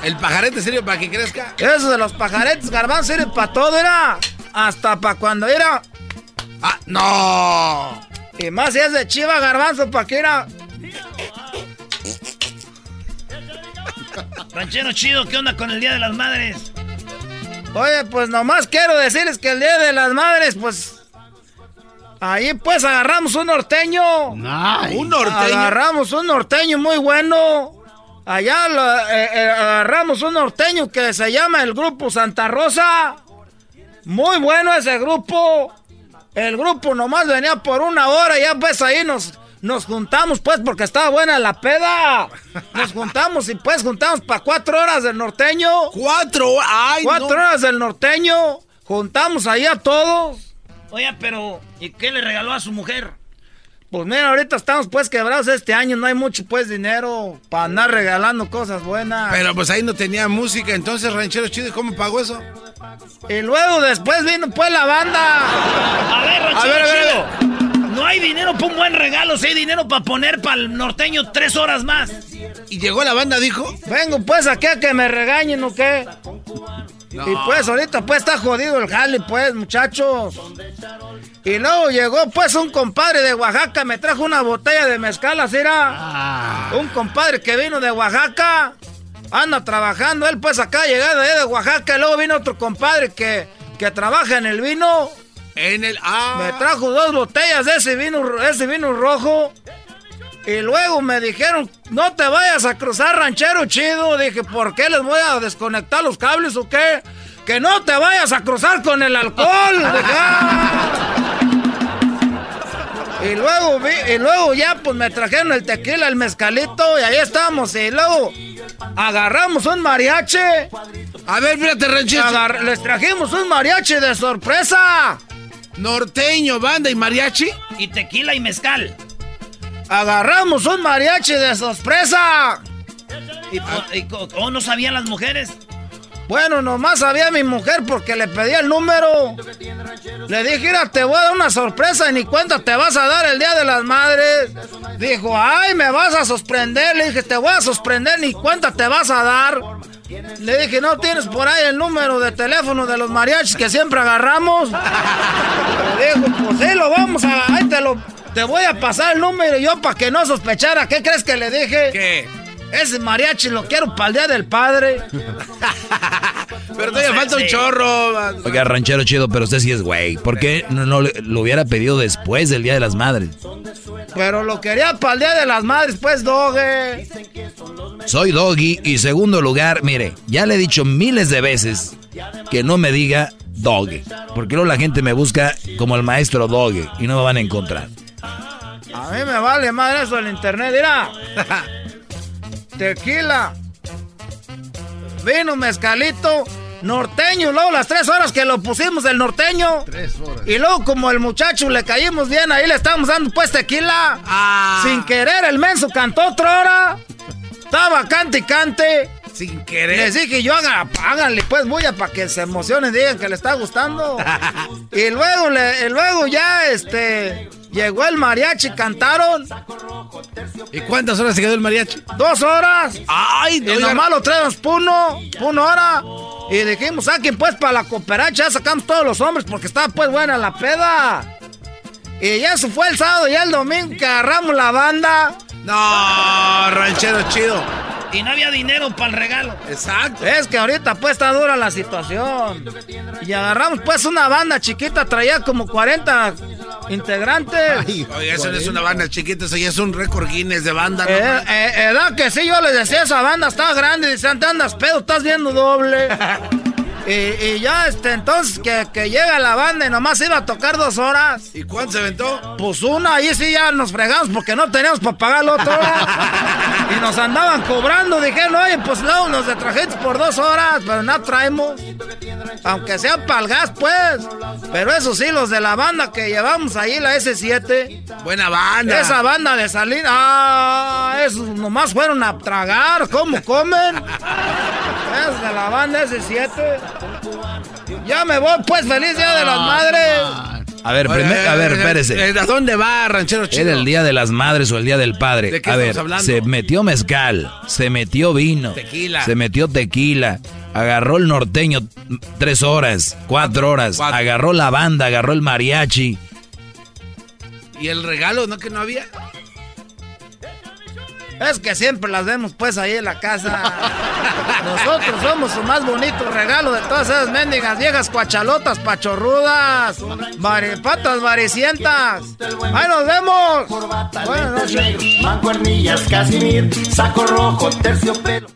El pajarete sirve para que crezca. Eso de los pajaretes garbanzo sirve para todo, era. Hasta para cuando era. ¡Ah, no! Y más si es de chiva garbanzo, para que era. Ranchero chido, ¿qué onda con el Día de las Madres? Oye, pues nomás quiero decirles que el Día de las Madres, pues. Ahí pues agarramos un norteño. Un norteño. Agarramos un norteño muy bueno. Allá lo- eh, eh, agarramos un norteño que se llama el Grupo Santa Rosa. Muy bueno ese grupo. El grupo nomás venía por una hora y ya pues ahí nos, nos juntamos pues porque estaba buena la peda. Nos juntamos y pues juntamos para cuatro horas del norteño. ¡Cuatro! ¡Ay, Cuatro no! horas del norteño. Juntamos ahí a todos. Oye, pero ¿y qué le regaló a su mujer? Pues mira, ahorita estamos pues quebrados este año, no hay mucho pues dinero para andar regalando cosas buenas. Pero pues ahí no tenía música, entonces ranchero chido, ¿y ¿cómo pagó eso? Y luego después vino pues la banda. A ver, ranchero A ver, a ver, chido. No hay dinero para un buen regalo, sí hay dinero para poner para el norteño tres horas más. ¿Y llegó la banda, dijo? Vengo pues aquí a que me regañen o qué. Y pues ahorita pues está jodido el jale pues, muchachos. Y luego llegó pues un compadre de Oaxaca, me trajo una botella de mezcal, así era. Un compadre que vino de Oaxaca. Anda trabajando él pues acá, llegado allá de Oaxaca. Y luego vino otro compadre que, que trabaja en el vino. En el... Ah. Me trajo dos botellas de ese vino, ese vino rojo. Y luego me dijeron, no te vayas a cruzar ranchero chido. Dije, ¿por qué les voy a desconectar los cables o qué? Que no te vayas a cruzar con el alcohol. Dije, "Ah". Y luego, vi- y luego ya pues me trajeron el tequila, el mezcalito y ahí estamos. Y luego agarramos un mariachi. A ver, fíjate, ranchero. Agar- les trajimos un mariachi de sorpresa. Norteño, banda y mariachi. Y tequila y mezcal. Agarramos un mariachi de sorpresa. ¿Y, cómo no sabían las mujeres? Bueno, nomás sabía mi mujer porque le pedí el número. Le dije, mira, te voy a dar una sorpresa y ni cuenta te vas a dar el Día de las Madres. Dijo, ay, me vas a sorprender. Le dije, te voy a sorprender, ni cuenta te vas a dar. Le dije, ¿no tienes por ahí el número de teléfono de los mariachis que siempre agarramos? Le dijo, pues sí, lo vamos a... Ahí te lo... Te voy a pasar el número yo para que no sospechara. ¿Qué crees que le dije? ¿Qué? Ese mariachi lo quiero para el Día del Padre. Pero todavía falta un chorro. Oiga, ranchero chido, pero usted sí es güey. ¿Por qué no, lo hubiera pedido después del Día de las Madres? Pero lo quería para el Día de las Madres, pues, doge. soy doggy. Y segundo lugar, mire, ya le he dicho miles de veces que no me diga doggy. Porque luego la gente me busca como el maestro doggy y no me van a encontrar. A mí me vale madre eso del internet, mira. Tequila. Vino, mezcalito. Norteño, luego las tres horas que lo pusimos el norteño. Tres horas. Y luego como el muchacho le caímos bien, ahí le estábamos dando pues tequila. Ah. Sin querer, el menso cantó otra hora. Estaba cante y cante. Sin querer. Les dije yo, haga, háganle pues bulla para que se emocionen, digan que le está gustando. y luego, le, y luego ya, este, llegó el mariachi, cantaron. ¿Y cuántas horas se quedó el mariachi? Dos horas. Ay, Y nomás lo traemos puno, puno hora. Y dijimos, saquen pues para la cooperacha, ya sacamos todos los hombres porque estaba pues buena la peda. Y ya se fue el sábado y el domingo que agarramos la banda. No, ranchero chido. Y no había dinero para el regalo. Exacto. Es que ahorita pues está dura la situación. Y agarramos pues una banda chiquita, traía como 40 integrantes. Oiga, eso no es una banda chiquita, eso ya es un récord Guinness de banda. ¿no? Eh, eh, edad que sí, yo les decía, esa banda está grande, dicen, te andas pedo, estás viendo doble. y, y ya, este, entonces, que, que llega la banda y nomás iba a tocar dos horas. ¿Y cuánto se aventó? Pues una, ahí sí ya nos fregamos porque no teníamos para pagar la otra hora. y nos andaban cobrando, dijeron, oye, pues luego nos trajiste por dos horas, pero no traemos. Aunque sea para el gas, pues. Pero eso sí, los de la banda que llevamos ahí, la S7. Buena banda. Esa banda de salir, ah, esos nomás fueron a tragar, ¿cómo comen? es de la banda S7. Ya me voy, pues, feliz día de las madres. A ver, Oye, primer- a ver, espérese. ¿A dónde va, ranchero chido? ¿Era el día de las madres o el día del padre? ¿De qué a ver, hablando? se metió mezcal, se metió vino, Tequila. se metió tequila, agarró el norteño tres horas, cuatro horas, Cuatro. agarró la banda, agarró el mariachi. ¿Y el regalo, no que no había? Es que siempre las vemos, pues, ahí en la casa. Nosotros somos su más bonito regalo de todas esas mendigas viejas cuachalotas, pachorrudas, patas varicientas. ¡Ahí nos vemos! Buenas noches. Mancuernillas, casimir, saco rojo, terciopelo.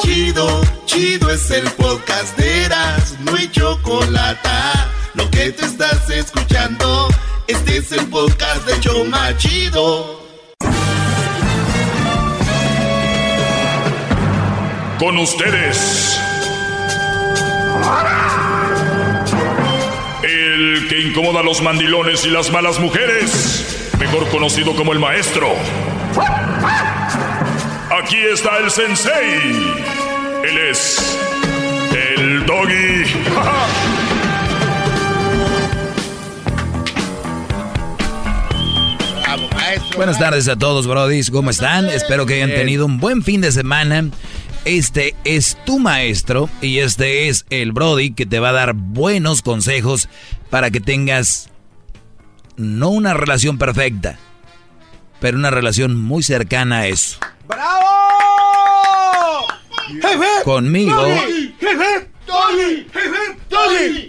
Chido, chido es el podcast de Eras, no hay chocolate. Lo que te estás escuchando, este es el podcast de Choma Chido. Con ustedes. El que incomoda a los mandilones y las malas mujeres, mejor conocido como el maestro. Aquí está el sensei. Él es el doggy. Buenas tardes a todos, brodis. ¿Cómo están? Espero que hayan tenido un buen fin de semana. Este es tu maestro y este es el Brody que te va a dar buenos consejos para que tengas no una relación perfecta, pero una relación muy cercana a eso. ¡Bravo! Conmigo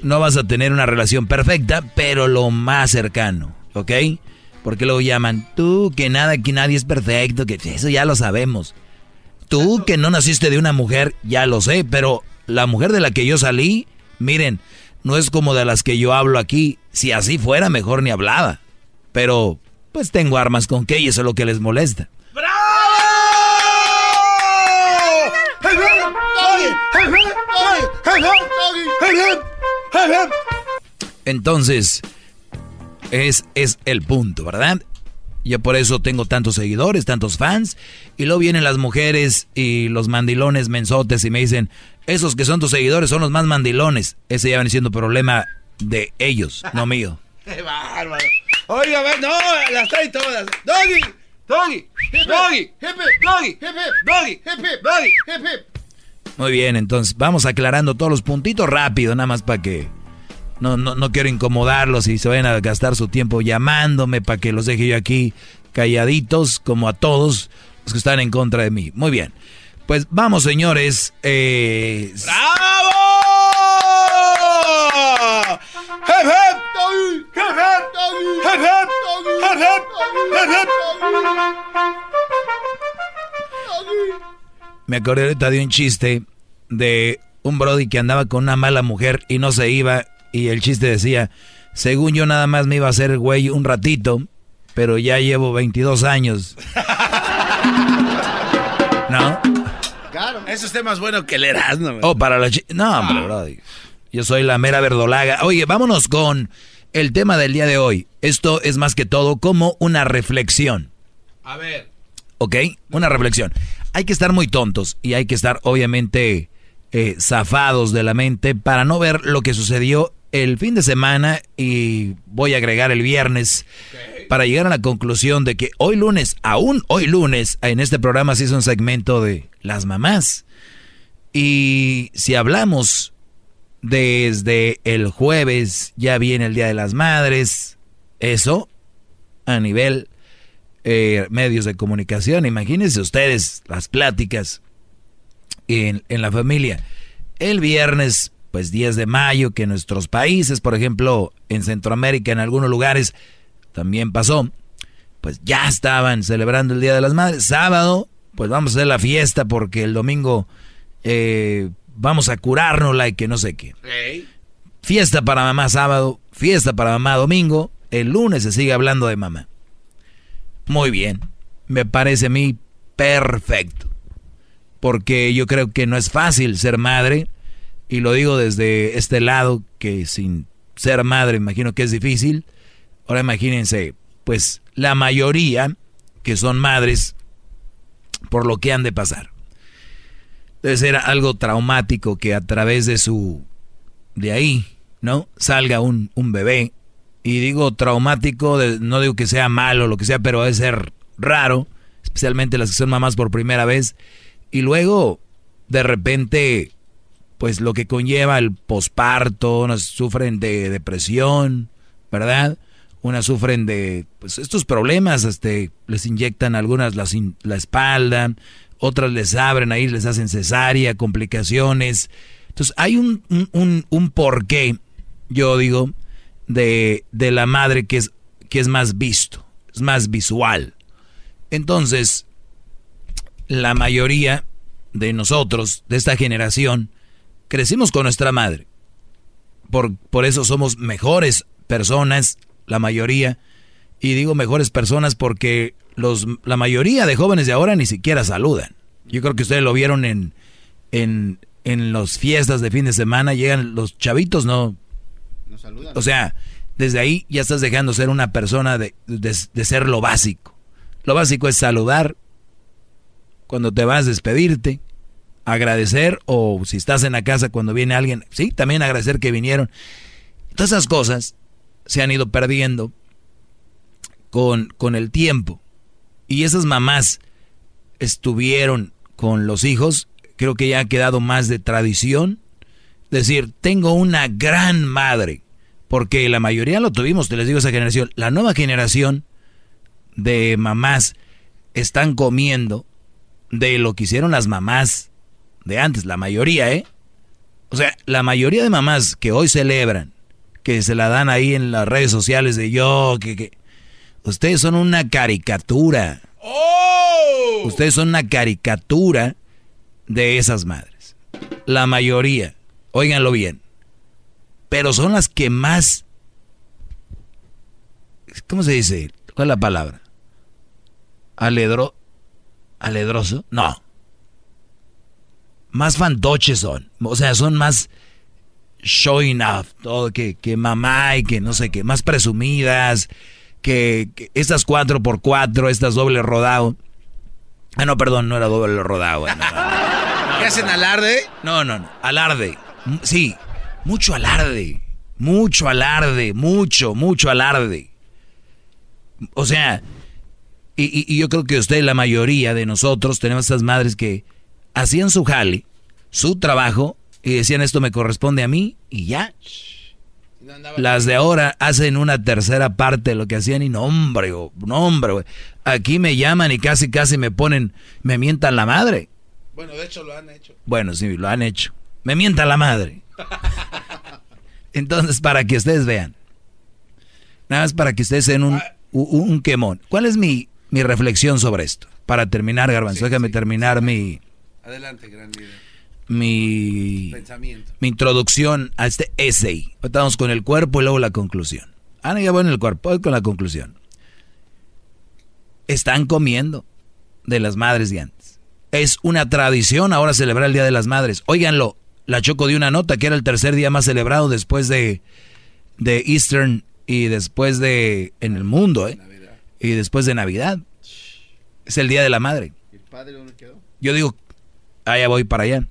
no vas a tener una relación perfecta, pero lo más cercano, ¿ok? Porque luego llaman, tú que nada, que nadie es perfecto, que eso ya lo sabemos. Tú que no naciste de una mujer, ya lo sé, pero la mujer de la que yo salí, miren, no es como de las que yo hablo aquí. Si así fuera, mejor ni hablaba. Pero, pues tengo armas con que y eso es lo que les molesta. Entonces, es, es el punto, ¿verdad? Yo por eso tengo tantos seguidores, tantos fans. Y luego vienen las mujeres y los mandilones mensotes y me dicen, esos que son tus seguidores son los más mandilones. Ese ya viene siendo problema de ellos, no mío. ¡Qué bárbaro! Oiga, a ver, no, las trae todas. ¡Doggy! ¡Doggy! ¡Doggy! ¡Doggy! ¡Doggy! ¡Doggy! Muy bien, entonces vamos aclarando todos los puntitos rápido, nada más para que no, no, no quiero incomodarlos y se vayan a gastar su tiempo llamándome para que los deje yo aquí calladitos, como a todos los que están en contra de mí. Muy bien, pues vamos señores. Eh, ¡Bravo! Me acordé ahorita de un chiste de un Brody que andaba con una mala mujer y no se iba. Y el chiste decía, según yo nada más me iba a hacer güey un ratito, pero ya llevo 22 años. ¿No? Claro. Eso es más bueno que el Erasmo. Oh, para la No, hombre, Brody. Yo soy la mera verdolaga. Oye, vámonos con el tema del día de hoy. Esto es más que todo como una reflexión. A ver. ¿Ok? Una reflexión. Hay que estar muy tontos y hay que estar obviamente eh, zafados de la mente para no ver lo que sucedió el fin de semana y voy a agregar el viernes para llegar a la conclusión de que hoy lunes, aún hoy lunes, en este programa se hizo un segmento de las mamás. Y si hablamos desde el jueves, ya viene el Día de las Madres, eso a nivel eh, medios de comunicación, imagínense ustedes las pláticas en, en la familia. El viernes pues 10 de mayo, que en nuestros países, por ejemplo, en Centroamérica, en algunos lugares, también pasó, pues ya estaban celebrando el Día de las Madres. Sábado, pues vamos a hacer la fiesta porque el domingo eh, vamos a curárnosla y que no sé qué. Fiesta para mamá sábado, fiesta para mamá domingo, el lunes se sigue hablando de mamá. Muy bien, me parece a mí perfecto. Porque yo creo que no es fácil ser madre y lo digo desde este lado, que sin ser madre imagino que es difícil. Ahora imagínense, pues la mayoría que son madres por lo que han de pasar. Debe ser algo traumático que a través de su, de ahí, ¿no? Salga un, un bebé. Y digo traumático, no digo que sea malo lo que sea, pero debe ser raro, especialmente las que son mamás por primera vez. Y luego, de repente, pues lo que conlleva el posparto, unas sufren de depresión, ¿verdad? Unas sufren de pues, estos problemas, este, les inyectan algunas la, la espalda, otras les abren ahí, les hacen cesárea, complicaciones. Entonces hay un, un, un, porqué, yo digo, de, de la madre que es, que es más visto, es más visual. Entonces, la mayoría de nosotros, de esta generación, crecimos con nuestra madre. Por, por eso somos mejores personas, la mayoría. Y digo mejores personas porque los, la mayoría de jóvenes de ahora ni siquiera saludan. Yo creo que ustedes lo vieron en, en, en las fiestas de fin de semana. Llegan los chavitos, no. no saludan. O sea, desde ahí ya estás dejando ser una persona de, de ser lo básico. Lo básico es saludar cuando te vas a despedirte, agradecer o si estás en la casa cuando viene alguien, sí, también agradecer que vinieron. Todas esas cosas se han ido perdiendo con, con el tiempo. Y esas mamás estuvieron con los hijos, creo que ya ha quedado más de tradición. Decir, tengo una gran madre, porque la mayoría lo tuvimos, te les digo esa generación. La nueva generación de mamás están comiendo de lo que hicieron las mamás de antes, la mayoría, ¿eh? O sea, la mayoría de mamás que hoy celebran, que se la dan ahí en las redes sociales de yo, que, que ustedes son una caricatura. ¡Oh! Ustedes son una caricatura de esas madres. La mayoría, óiganlo bien. Pero son las que más... ¿Cómo se dice? ¿Cuál es la palabra? ¿Aledro? ¿Aledroso? No más fantoches son. O sea, son más showing off, todo que, que mamá y que no sé qué, más presumidas, que, estas cuatro por cuatro, estas doble rodado. Ah, no, perdón, no era doble rodado. ¿Qué hacen alarde? No, no, no, alarde. Sí, mucho alarde. Mucho alarde, mucho, mucho alarde. O sea, y, y yo creo que usted, la mayoría de nosotros, tenemos estas madres que hacían su jale, su trabajo, y decían esto me corresponde a mí, y ya. Las de ahora hacen una tercera parte de lo que hacían y no hombre, no hombre, aquí me llaman y casi casi me ponen, me mientan la madre. Bueno, de hecho lo han hecho. Bueno, sí, lo han hecho. Me mientan la madre. Entonces, para que ustedes vean. Nada más para que ustedes den un, un, quemón. ¿Cuál es mi, mi reflexión sobre esto? Para terminar, Garbanzo, déjame terminar mi, Adelante, gran líder. Mi, mi introducción a este essay. Estamos con el cuerpo y luego la conclusión. Ah, no, ya voy en el cuerpo, voy con la conclusión. Están comiendo de las madres de antes. Es una tradición ahora celebrar el Día de las Madres. Óiganlo, la Choco dio una nota que era el tercer día más celebrado después de, de Eastern y después de en el mundo, ¿eh? Y después de Navidad. Es el Día de la Madre. ¿El padre dónde quedó? Yo digo, allá voy para allá.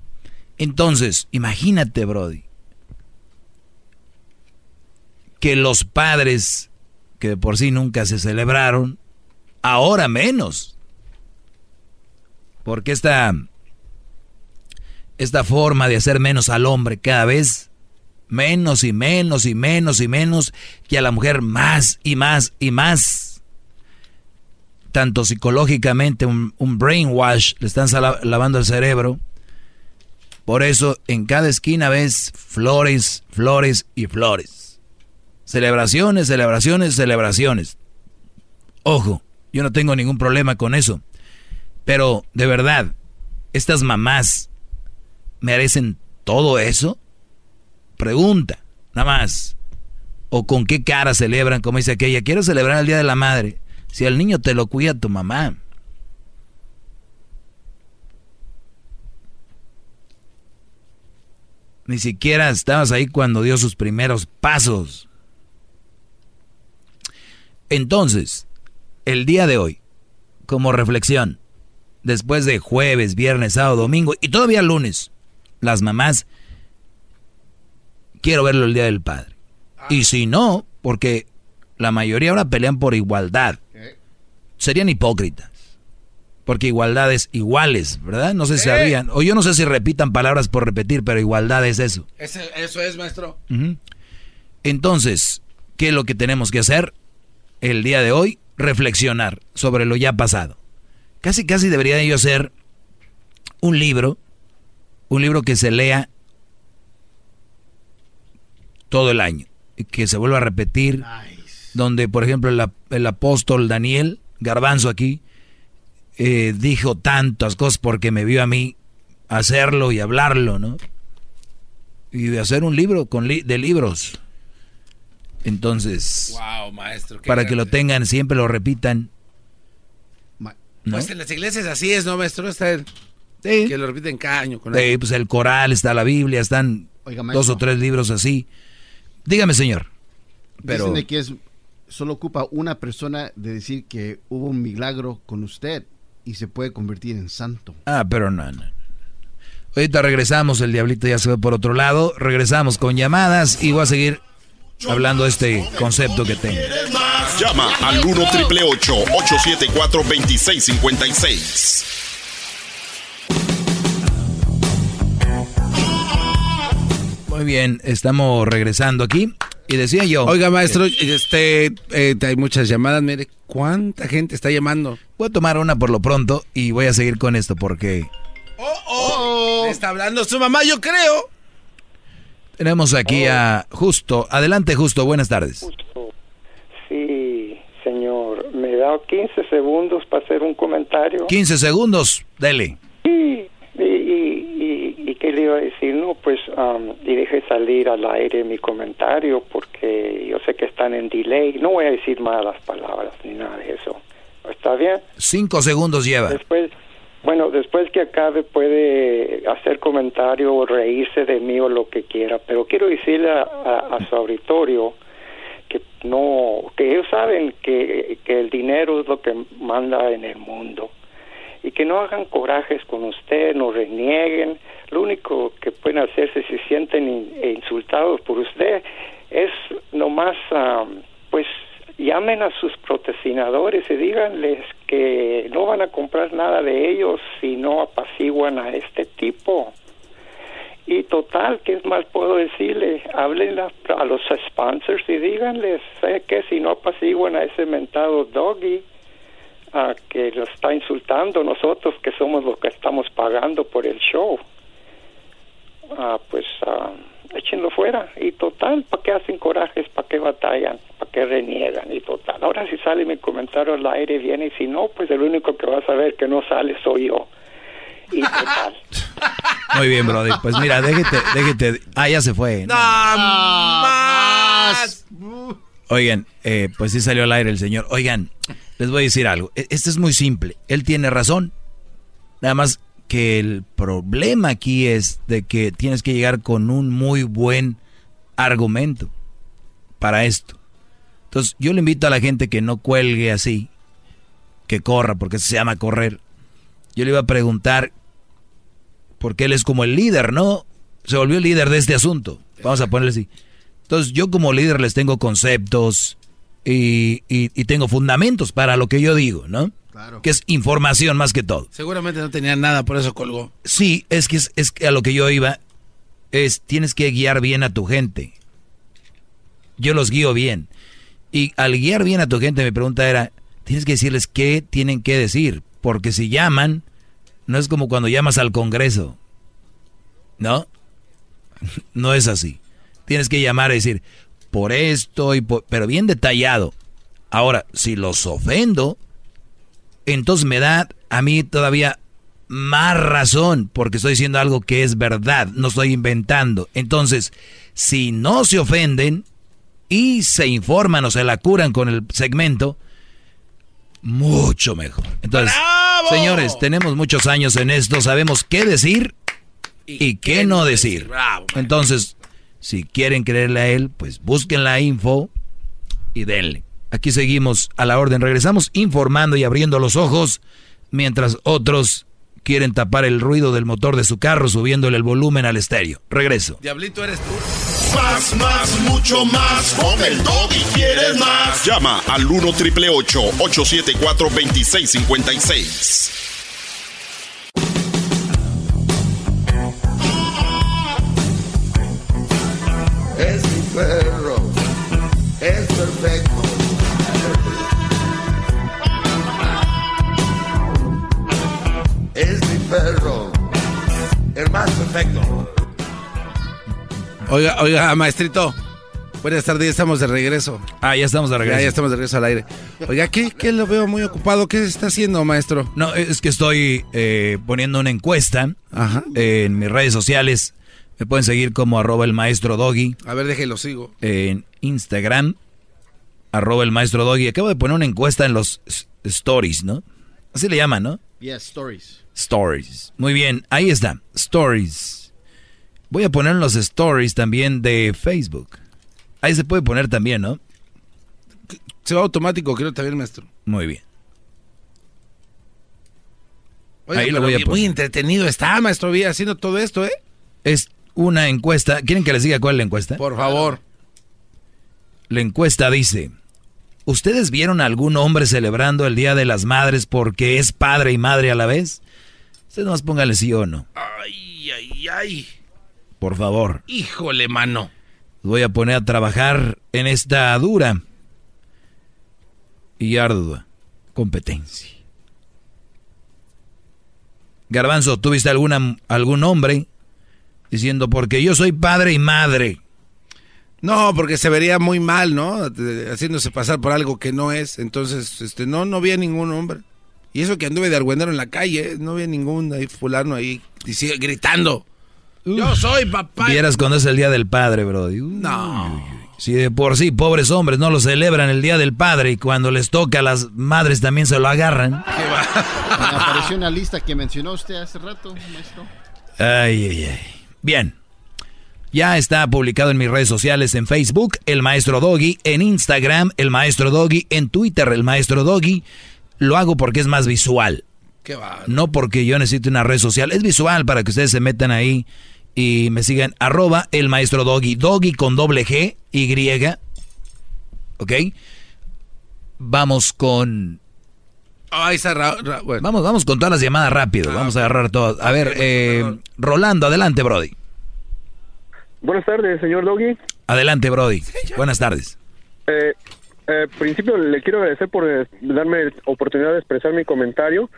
Entonces, imagínate, Brody, que los padres, que de por sí nunca se celebraron, ahora menos. Porque esta, esta forma de hacer menos al hombre cada vez menos y menos y menos y menos, que a la mujer más y más y más. Tanto psicológicamente, un, brainwash, le están lavando el cerebro. Por eso en cada esquina ves flores, flores y flores. Celebraciones, celebraciones, celebraciones. Ojo, yo no tengo ningún problema con eso. Pero, de verdad, estas mamás merecen todo eso. Pregunta, nada más. O con qué cara celebran, como dice aquella, quiero celebrar el Día de la Madre. Si al niño te lo cuida tu mamá. Ni siquiera estabas ahí cuando dio sus primeros pasos. Entonces, el día de hoy, como reflexión, después de jueves, viernes, sábado, domingo y todavía lunes, las mamás quiero verlo el Día del Padre. Y si no, porque la mayoría ahora pelean por igualdad, serían hipócritas. Porque igualdad es iguales, ¿verdad? No sé si sabían. O yo no sé si repitan palabras por repetir, pero igualdad es eso. eso es, maestro. Entonces, ¿qué es lo que tenemos que hacer el día de hoy? Reflexionar sobre lo ya pasado. Casi, casi debería yo hacer un libro, un libro que se lea todo el año y que se vuelva a repetir. Donde, por ejemplo, el, apóstol Daniel Garbanzo aquí eh, dijo tantas cosas porque me vio a mí hacerlo y hablarlo, ¿no? Y de hacer un libro con de libros. Entonces, para que lo tengan, siempre lo repitan. Pues en las iglesias así es, ¿no, maestro? Está Que lo repiten cada año. Con sí, pues el coral, está la Biblia, están dos o tres libros así. Dígame, señor. Pero... Dicen que es, solo ocupa una persona de decir que hubo un milagro con usted y se puede convertir en santo. Ah, pero no, no. Ahorita regresamos, el diablito ya se ve por otro lado. Regresamos con llamadas y voy a seguir hablando de este concepto que tengo. Llama al 1 triple 874 2656. Muy bien, estamos regresando aquí. Y decía yo. Oiga, maestro, este, eh, hay muchas llamadas. Mire, ¿cuánta gente está llamando? Voy a tomar una por lo pronto y voy a seguir con esto porque. ¡Oh, oh! está hablando su mamá, yo creo. Tenemos aquí a Justo. Adelante, Justo. Buenas tardes. Justo. Sí, señor. ¿Me da 15 segundos para hacer un comentario? 15 segundos, dele. Sí, y, qué le iba a decir? No, pues, um, y deje salir al aire mi comentario porque yo sé que están en delay. No voy a decir malas palabras ni nada de eso. ¿Está bien? Cinco segundos lleva. Después, bueno, después que acabe puede hacer comentario o reírse de mí o lo que quiera, pero quiero decirle a, su auditorio que no, que ellos saben que, que el dinero es lo que manda en el mundo y que no hagan corajes con usted, no renieguen. Lo único que pueden hacerse si se sienten insultados por usted es nomás, pues, llamen a sus protesinadores y díganles que no van a comprar nada de ellos si no apaciguan a este tipo. Y total, ¿qué más puedo decirle? Háblenle a, los sponsors y díganles ¿sabe que si no apaciguan a ese mentado doggy, que lo está insultando nosotros que somos los que estamos pagando por el show ah, pues ah, échenlo fuera y total ¿para qué hacen corajes? ¿para qué batallan? ¿para qué reniegan? y total ahora si sale mi comentario al aire viene y si no pues el único que va a saber que no sale soy yo ¿Y qué tal? Muy bien, Brody. Pues mira, déjete, déjete. Ah, ya se fue. No, más. Oigan, eh, pues sí salió al aire el señor. Oigan, les voy a decir algo. E- Esto es muy simple. Él tiene razón. Nada más que el problema aquí es de que tienes que llegar con un muy buen argumento para esto. Entonces, yo le invito a la gente que no cuelgue así, que corra, porque se llama correr. Yo le iba a preguntar, porque él es como el líder, ¿no? Se volvió el líder de este asunto. Vamos a ponerle así. Entonces, yo como líder les tengo conceptos y, y- y tengo fundamentos para lo que yo digo, ¿no? Claro. Que es información más que todo. Seguramente no tenía nada, por eso colgó. Sí, es que es, es que a lo que yo iba es tienes que guiar bien a tu gente. Yo los guío bien. Y al guiar bien a tu gente, mi pregunta era, tienes que decirles qué tienen que decir, porque si llaman, no es como cuando llamas al Congreso. ¿No? No es así. Tienes que llamar y decir, por esto y por... pero bien detallado. Ahora, si los ofendo, entonces me da a mí todavía más razón porque estoy diciendo algo que es verdad, no estoy inventando. Entonces, si no se ofenden y se informan o se la curan con el segmento, mucho mejor. Entonces, señores, tenemos muchos años en esto, sabemos qué decir y, qué, no decir. Entonces, si quieren creerle a él, pues busquen la info y denle. Aquí seguimos a la orden. Regresamos informando y abriendo los ojos mientras otros quieren tapar el ruido del motor de su carro subiéndole el volumen al estéreo. Regreso. Diablito eres tú. Más, más, mucho más. Con el y quieres más. Llama al 1 triple 874 2656. Perro, el más perfecto. Oiga, oiga, maestrito. Buenas tardes, ya estamos de regreso. Ah, ya estamos de regreso. Ya, ya estamos de regreso al aire. Oiga, ¿qué, ¿qué lo veo muy ocupado? ¿Qué está haciendo, maestro? No, es que estoy eh, poniendo una encuesta en mis redes sociales. Me pueden seguir como arroba el maestro doggy. A ver, déjelo, sigo. En Instagram, arroba el maestro doggy. Acabo de poner una encuesta en los stories, ¿no? Así le llaman, ¿no? Yes, stories. Stories. Muy bien, ahí está. Stories. Voy a poner los stories también de Facebook. Ahí se puede poner también, ¿no? Se va automático, creo también, maestro. Muy bien. Ahí lo voy a poner. Muy entretenido está, maestro, bien haciendo todo esto, ¿eh? Es una encuesta. ¿Quieren que les diga cuál es la encuesta? Por favor. La encuesta dice, ¿ustedes vieron a algún hombre celebrando el Día de las Madres porque es padre y madre a la vez? Ustedes nomás pónganle sí o no, Ay, ay, ay. por favor. Híjole, mano. Voy a poner a trabajar en esta dura y ardua competencia. Garbanzo, ¿tuviste alguna, algún hombre diciendo porque yo soy padre y madre? No, porque se vería muy mal, ¿no? Haciéndose pasar por algo que no es. Entonces, este, no, no vi a ningún hombre. Y eso que anduve de argüendero en la calle, no vi a ningún ahí fulano ahí dici- gritando. Yo soy papá. Vieras cuando es el Día del Padre, bro. No. Si de por sí, pobres hombres, no lo celebran el Día del Padre y cuando les toca a las madres también se lo agarran. Me apareció una lista que mencionó usted hace rato, maestro. Ay, ay, ay. Bien. Ya está publicado en mis redes sociales, en Facebook, El Maestro Doggy, en Instagram, El Maestro Doggy, en Twitter, El Maestro Doggy. Lo hago porque es más visual. Qué. No porque yo necesite una red social, es visual para que ustedes se metan ahí y me sigan. Arroba El Maestro Doggy, Doggy con doble G, Y. ¿Ok? Vamos con... Ay, esa ra- ra- bueno. Vamos, vamos con todas las llamadas rápido. Vamos a agarrar todas. A ver, eh, Rolando, adelante, Brody. Buenas tardes, señor Doggy. Adelante, Brody. Buenas tardes. Eh, eh, principio le quiero agradecer por eh, darme oportunidad de expresar mi comentario.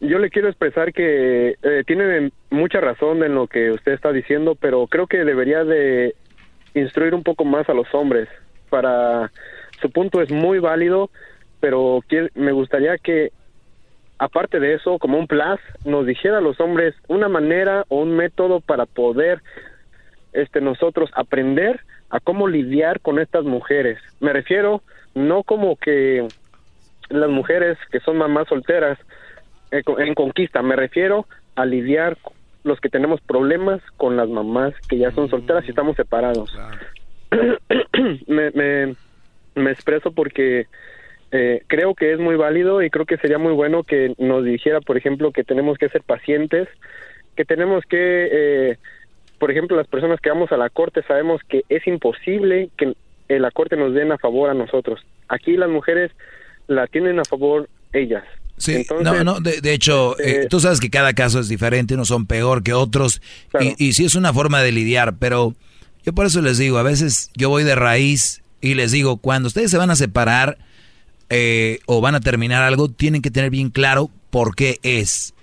Yo le quiero expresar que eh, tiene mucha razón en lo que usted está diciendo, pero creo que debería de instruir un poco más a los hombres. Para su punto es muy válido, pero me gustaría que aparte de eso, como un plus, nos dijera a los hombres una manera o un método para poder este nosotros aprender a cómo lidiar con estas mujeres. Me refiero no como que las mujeres que son mamás solteras eh, en conquista, me refiero a lidiar los que tenemos problemas con las mamás que ya son solteras y estamos separados. me, me, me expreso porque eh, creo que es muy válido y creo que sería muy bueno que nos dijera, por ejemplo, que tenemos que ser pacientes, que tenemos que, eh, por ejemplo, las personas que vamos a la corte sabemos que es imposible que en la corte nos den a favor a nosotros. Aquí las mujeres la tienen a favor ellas. Sí, Entonces, no, no, de, de hecho, eh, eh, tú sabes que cada caso es diferente, unos son peor que otros, y, y sí es una forma de lidiar, pero yo por eso les digo, a veces yo voy de raíz y les digo, cuando ustedes se van a separar eh, o van a terminar algo, tienen que tener bien claro por qué es,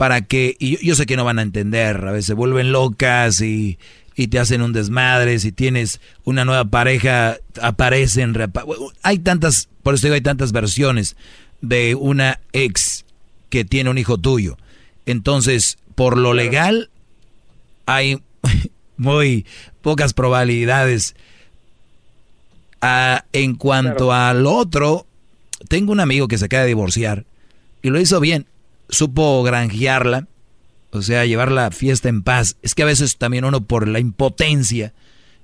para que, y yo, yo sé que no van a entender, a veces se vuelven locas y, y te hacen un desmadre, si tienes una nueva pareja, aparecen, reapa- hay tantas, por eso digo, hay tantas versiones de una ex que tiene un hijo tuyo. Entonces, por lo legal, hay muy pocas probabilidades. Ah, en cuanto al otro, tengo un amigo que se acaba de divorciar y lo hizo bien. Supo granjearla, o sea, llevar la fiesta en paz. Es que a veces también uno por la impotencia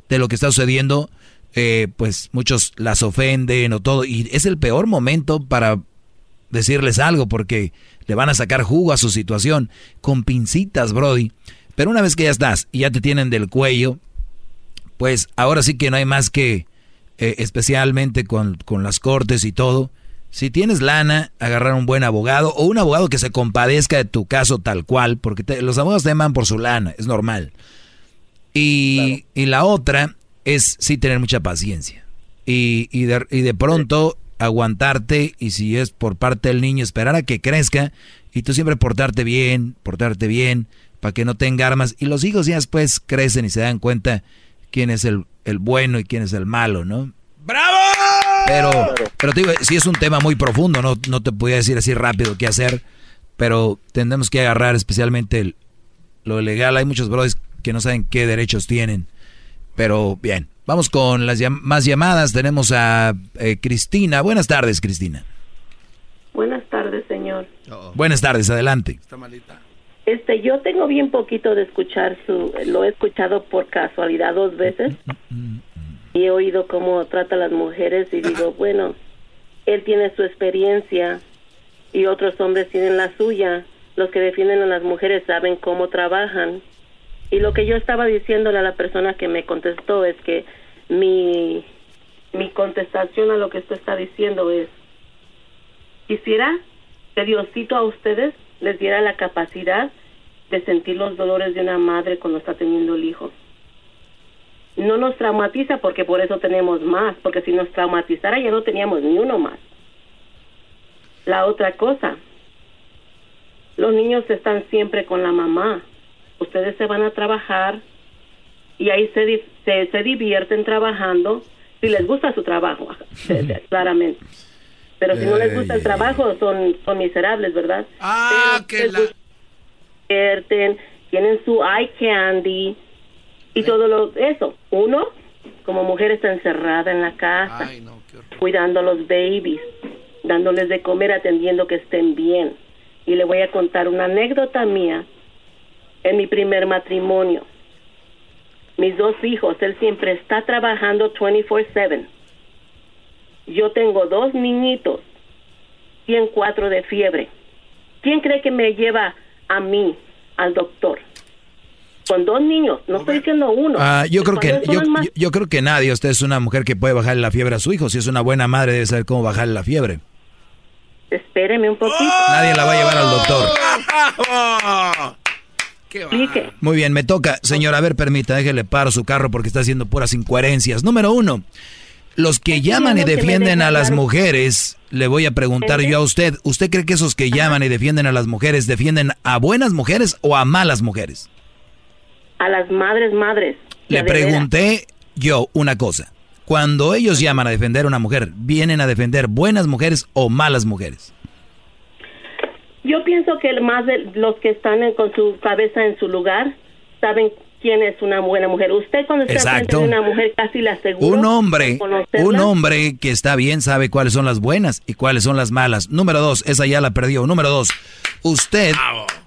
de lo que está sucediendo, eh, pues muchos las ofenden o todo. Y es el peor momento para decirles algo porque le van a sacar jugo a su situación con pincitas, Brody. Pero una vez que ya estás y ya te tienen del cuello, pues ahora sí que no hay más que, eh, especialmente con, con las cortes y todo, si tienes lana, agarrar un buen abogado o un abogado que se compadezca de tu caso tal cual, porque te- los abogados te aman por su lana, es normal. Y, y la otra es sí tener mucha paciencia. Y, y, de, y de pronto aguantarte y si es por parte del niño esperar a que crezca y tú siempre portarte bien, portarte bien para que no tenga armas y los hijos ya después crecen y se dan cuenta quién es el, el bueno y quién es el malo, ¿no? ¡Bravo! Pero, pero te digo, sí es un tema muy profundo, no, no te podía decir así rápido qué hacer, pero tendremos que agarrar especialmente el- lo legal. Hay muchos brothers que no saben qué derechos tienen, pero bien. Vamos con las llam- más llamadas. Tenemos a eh, Cristina. Buenas tardes, Cristina. Buenas tardes, señor. Buenas tardes, adelante. Este, yo tengo bien poquito de escuchar su, lo he escuchado por casualidad dos veces y he oído cómo trata a las mujeres y digo, bueno, él tiene su experiencia y otros hombres tienen la suya. Los que defienden a las mujeres saben cómo trabajan. Y lo que yo estaba diciéndole a la persona que me contestó es que mi, mi contestación a lo que usted está diciendo es, quisiera que Diosito a ustedes les diera la capacidad de sentir los dolores de una madre cuando está teniendo el hijo. No nos traumatiza porque por eso tenemos más, porque si nos traumatizara ya no teníamos ni uno más. La otra cosa, los niños están siempre con la mamá. Ustedes se van a trabajar y ahí se, se, se divierten trabajando si les gusta su trabajo, claramente. Pero si no les gusta el trabajo, son, son miserables, ¿verdad? Ah, Pero gusta- divierten, tienen su eye candy y todo lo eso. Uno, como mujer, está encerrada en la casa, cuidando a los babies, dándoles de comer, atendiendo que estén bien. Y le voy a contar una anécdota mía en mi primer matrimonio. Mis dos hijos, él siempre está trabajando 24/7. Yo tengo dos niñitos, 104 de fiebre. ¿Quién cree que me lleva a mí al doctor? Con dos niños, no estoy diciendo uno. Ah, yo creo que yo, creo que nadie. Usted es una mujer que puede bajarle la fiebre a su hijo. Si es una buena madre debe saber cómo bajarle la fiebre. Espéreme un poquito. Nadie la va a llevar al doctor. Explique. Muy bien, me toca. Señor, a ver, permita, déjele paro su carro porque está haciendo puras incoherencias. Número uno, los que llaman y defienden a las mujeres, le voy a preguntar yo a usted, ¿usted cree que esos que llaman y defienden a las mujeres defienden a buenas mujeres o a malas mujeres? A las madres, madres. Le pregunté yo una cosa. Cuando ellos llaman a defender a una mujer, ¿vienen a defender buenas mujeres o malas mujeres? Yo pienso que más de los que están en- con su cabeza en su lugar saben quién es una buena mujer. Usted cuando está Exacto. frente de una mujer casi la aseguro. Un hombre, un hombre que está bien sabe cuáles son las buenas y cuáles son las malas. Número dos, esa ya la perdió. Número dos, usted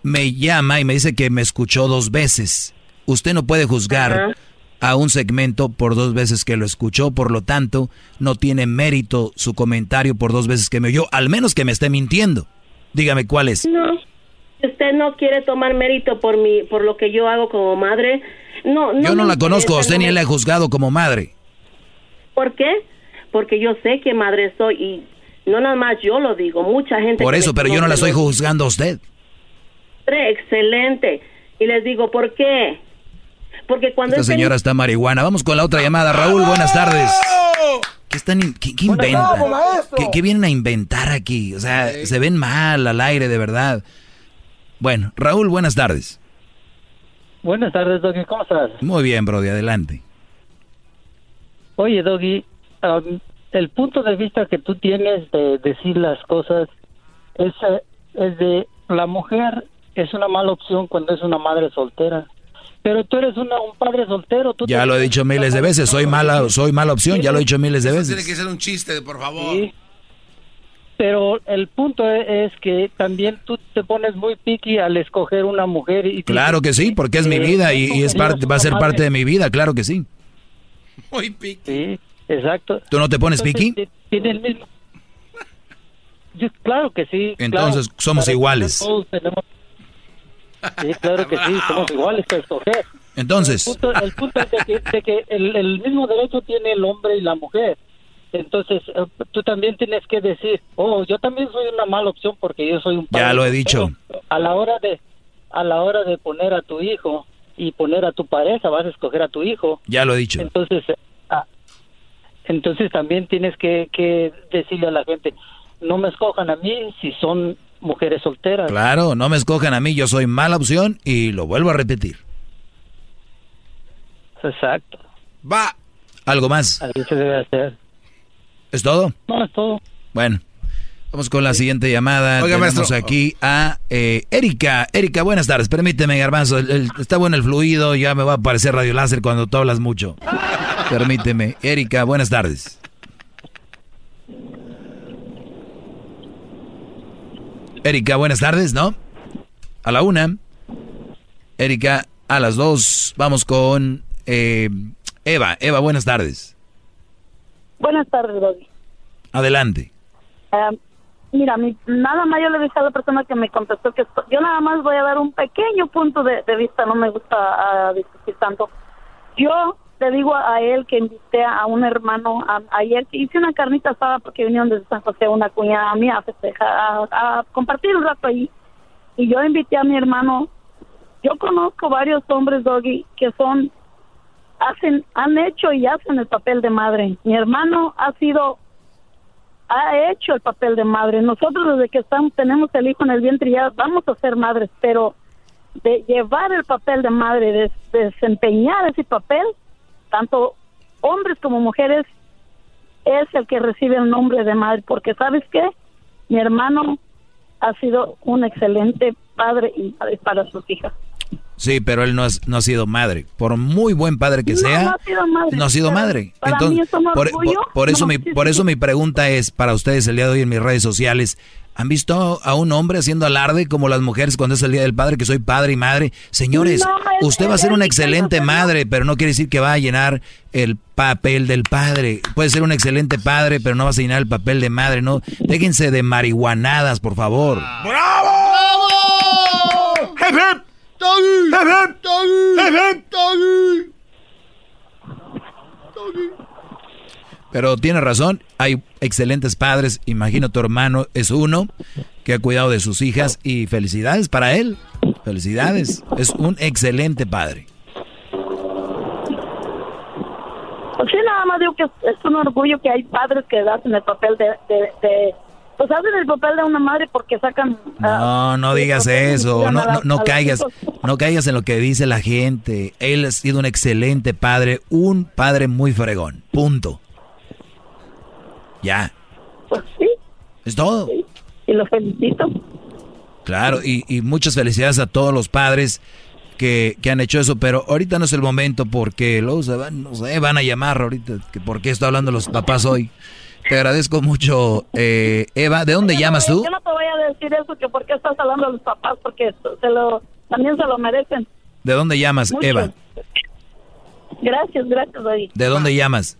me llama y me dice que me escuchó dos veces. Usted no puede juzgar a un segmento por dos veces que lo escuchó, por lo tanto, no tiene mérito su comentario por dos veces que me oyó, al menos que me esté mintiendo. Dígame cuál es. No, usted no quiere tomar mérito por mi, por lo que yo hago como madre. No, no Yo no la conozco, usted ni la he juzgado como madre. ¿Por qué? Porque yo sé qué madre soy y no nada más yo lo digo, mucha gente. Por eso, pero yo no la estoy juzgando a usted. Excelente. Y les digo, ¿por qué? Porque cuando Esta señora está marihuana. Vamos con la otra llamada. Raúl, buenas tardes. ¿Qué están in- qué, qué Buenas inventan? ¿Qué, qué vienen a inventar aquí? O sea, se ven mal al aire, de verdad. Bueno, Raúl, buenas tardes. Buenas tardes, Doggy. ¿Cómo estás? Muy bien, Brody, adelante. Oye, Doggy, am, el punto de vista que tú tienes de decir las cosas es, eh, es de la mujer es una mala opción cuando es una madre soltera. Pero tú eres una- un padre soltero. Tú Ya lo he dicho miles de veces. Soy mala, soy mala opción. Ya lo he dicho miles de Tiene que veces. ser un chiste, por favor. Sí. Pero el punto e- es que también tú te pones muy picky al escoger una mujer. y Claro que sí, porque es mi Eh, vida y, y es parte, va a ser parte de mi vida. Claro que sí. Muy piqui. Sí, exacto. ¿Tú no te pones Entonces, piqui? ti- Tiene el mismo. Yo- claro que sí. Entonces, claro. somos iguales. todos tenemos- Sí, claro que sí, somos iguales para escoger. Entonces, El punto, el punto es de que, de que el, el mismo derecho tiene el hombre y la mujer. Entonces, eh, tú también tienes que decir, oh, yo también soy una mala opción porque yo soy un ya padre lo he soltero". dicho. A la hora de a la hora de poner a tu hijo y poner a tu pareja, vas a escoger a tu hijo. Ya lo he dicho. Entonces, ah, entonces también tienes que, que decirle a la gente, no me escojan a mí si son mujeres solteras. Claro, no me escojan a mí. Yo soy mala opción y lo vuelvo a repetir. Exacto. Va. ¿Algo más? Así se debe hacer. ¿Es todo? No, es todo. Bueno, vamos con la siguiente llamada. Oiga, Tenemos maestro. aquí a eh, Erika. Erika, buenas tardes. Permíteme, Garbanzo. el- el- está bueno el fluido. Ya me va a aparecer radio láser cuando tú hablas mucho. Permíteme. Erika, buenas tardes. Erika, buenas tardes, ¿no? A la una. Erika, a las dos. Vamos con eh, Eva. Eva, buenas tardes. Buenas tardes, Doggy. Adelante. Ah, mira, mi- nada más yo le dije a la persona que me contestó que esto- yo nada más voy a dar un pequeño punto de, de vista, no me gusta ah, discutir tanto. Yo le digo a él que invité a un hermano ayer, que hice una carnita asada porque vinieron desde San José una cuñada mía a a, a compartir un rato ahí. Y yo invité a mi hermano. Yo conozco varios hombres, Doggy, que son hacen, han hecho y hacen el papel de madre. Mi hermano ha sido, ha hecho el papel de madre. Nosotros desde que estamos, tenemos el hijo en el vientre ya vamos a ser madres, pero de llevar el papel de madre, de desempeñar ese papel, tanto hombres como mujeres, es el que recibe el nombre de madre, porque sabes qué, mi hermano ha sido un excelente padre y madre para sus hijas. Sí, pero él no, es- no ha sido madre. Por muy buen padre que No, sea, no ha sido madre, no ha sido madre. Entonces, por, orgullo. por- por eso, No, mi, sí, por sí, eso mi pregunta es para ustedes el día de hoy en mis redes sociales. ¿Han visto a un hombre haciendo alarde como las mujeres cuando es el Día del Padre, que soy padre y madre? Señores, No, es- usted va a ser una excelente madre, pero no quiere decir que va a llenar el papel del padre. Puede ser un excelente padre, pero no vas a llenar el papel de madre, ¿no? Déjense de marihuanadas, por favor. ¡Bravo! ¡Doggy! ¡Hep, hep! ¡Doggy! ¡Hep, hep! ¡Doggy! Pero tiene razón, hay excelentes padres. Imagino tu hermano es uno que ha cuidado de sus hijas y felicidades para él. Felicidades. Es un excelente padre. Pues sí, nada más digo que es, un orgullo que hay padres que hacen el papel de, de, de- pues hacen el papel de una madre porque sacan No, ah, no digas eso. No, no, no caigas, no caigas en lo que dice la gente. Él ha sido un excelente padre, un padre muy fregón. Punto. Ya. Pues sí, Es todo. y lo felicito. Claro, y, y muchas felicidades a todos los padres que, que, han hecho eso, pero ahorita no es el momento porque luego se van, no sé, van a llamar ahorita, que por qué está hablando los papás hoy. Te agradezco mucho, eh, Eva. ¿De dónde llamas tú? Yo no te voy a decir eso, que por qué estás hablando a los papás, porque se lo, también se lo merecen. ¿De dónde llamas, Mucho. Eva? Gracias, gracias, David. ¿De dónde llamas?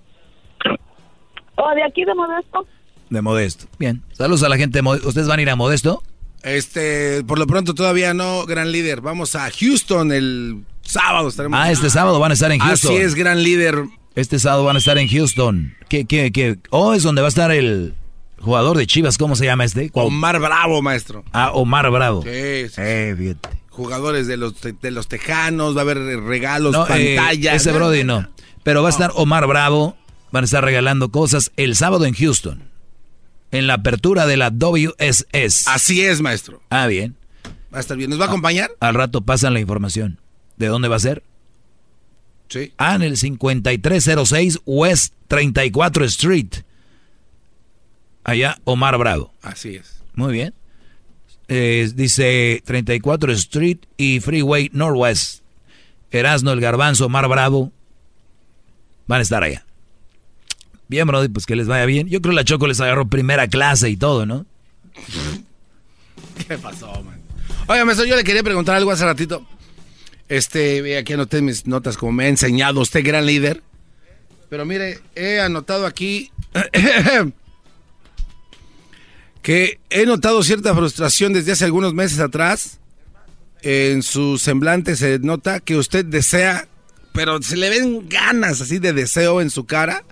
¿O de aquí de Modesto? De Modesto. Bien. Saludos a la gente de Modesto. ¿Ustedes van a ir a Modesto? Este, por lo pronto todavía no, gran líder. Vamos a Houston el sábado. Estaremos Ah, este sábado van a estar en Houston. Así es, gran líder. Este sábado van a estar en Houston. ¿Qué, qué, qué? Oh, es donde va a estar el jugador de Chivas. ¿Cómo se llama este? Omar Bravo, maestro. Ah, Omar Bravo. Sí, sí. Eh, fíjate. Jugadores de los, de los tejanos, va a haber regalos, No, eh, pantallas. ese Brody no. Pero va a estar Omar Bravo. Van a estar regalando cosas el sábado en Houston. En la apertura de la WSS. Así es, maestro. Ah, bien. Va a estar bien. ¿Nos va a acompañar? Al rato pasan la información. ¿De dónde va a ser? Sí. Ah, en el 5306 West 34 Street. Allá, Omar Bravo. Así es. Muy bien. Eh, dice 34 Street y Freeway Northwest. Erasno, el Garbanzo, Omar Bravo. Van a estar allá. Bien, Brody, pues que les vaya bien. Yo creo que la Choco les agarró primera clase y todo, ¿no? ¿Qué pasó, man? Oiga, maestro, yo le quería preguntar algo hace ratito. Este, aquí anoté mis notas como me ha enseñado usted, gran líder. Pero mire, he anotado aquí que he notado cierta frustración desde hace algunos meses atrás. En su semblante se nota que usted desea, pero se le ven ganas así de deseo en su cara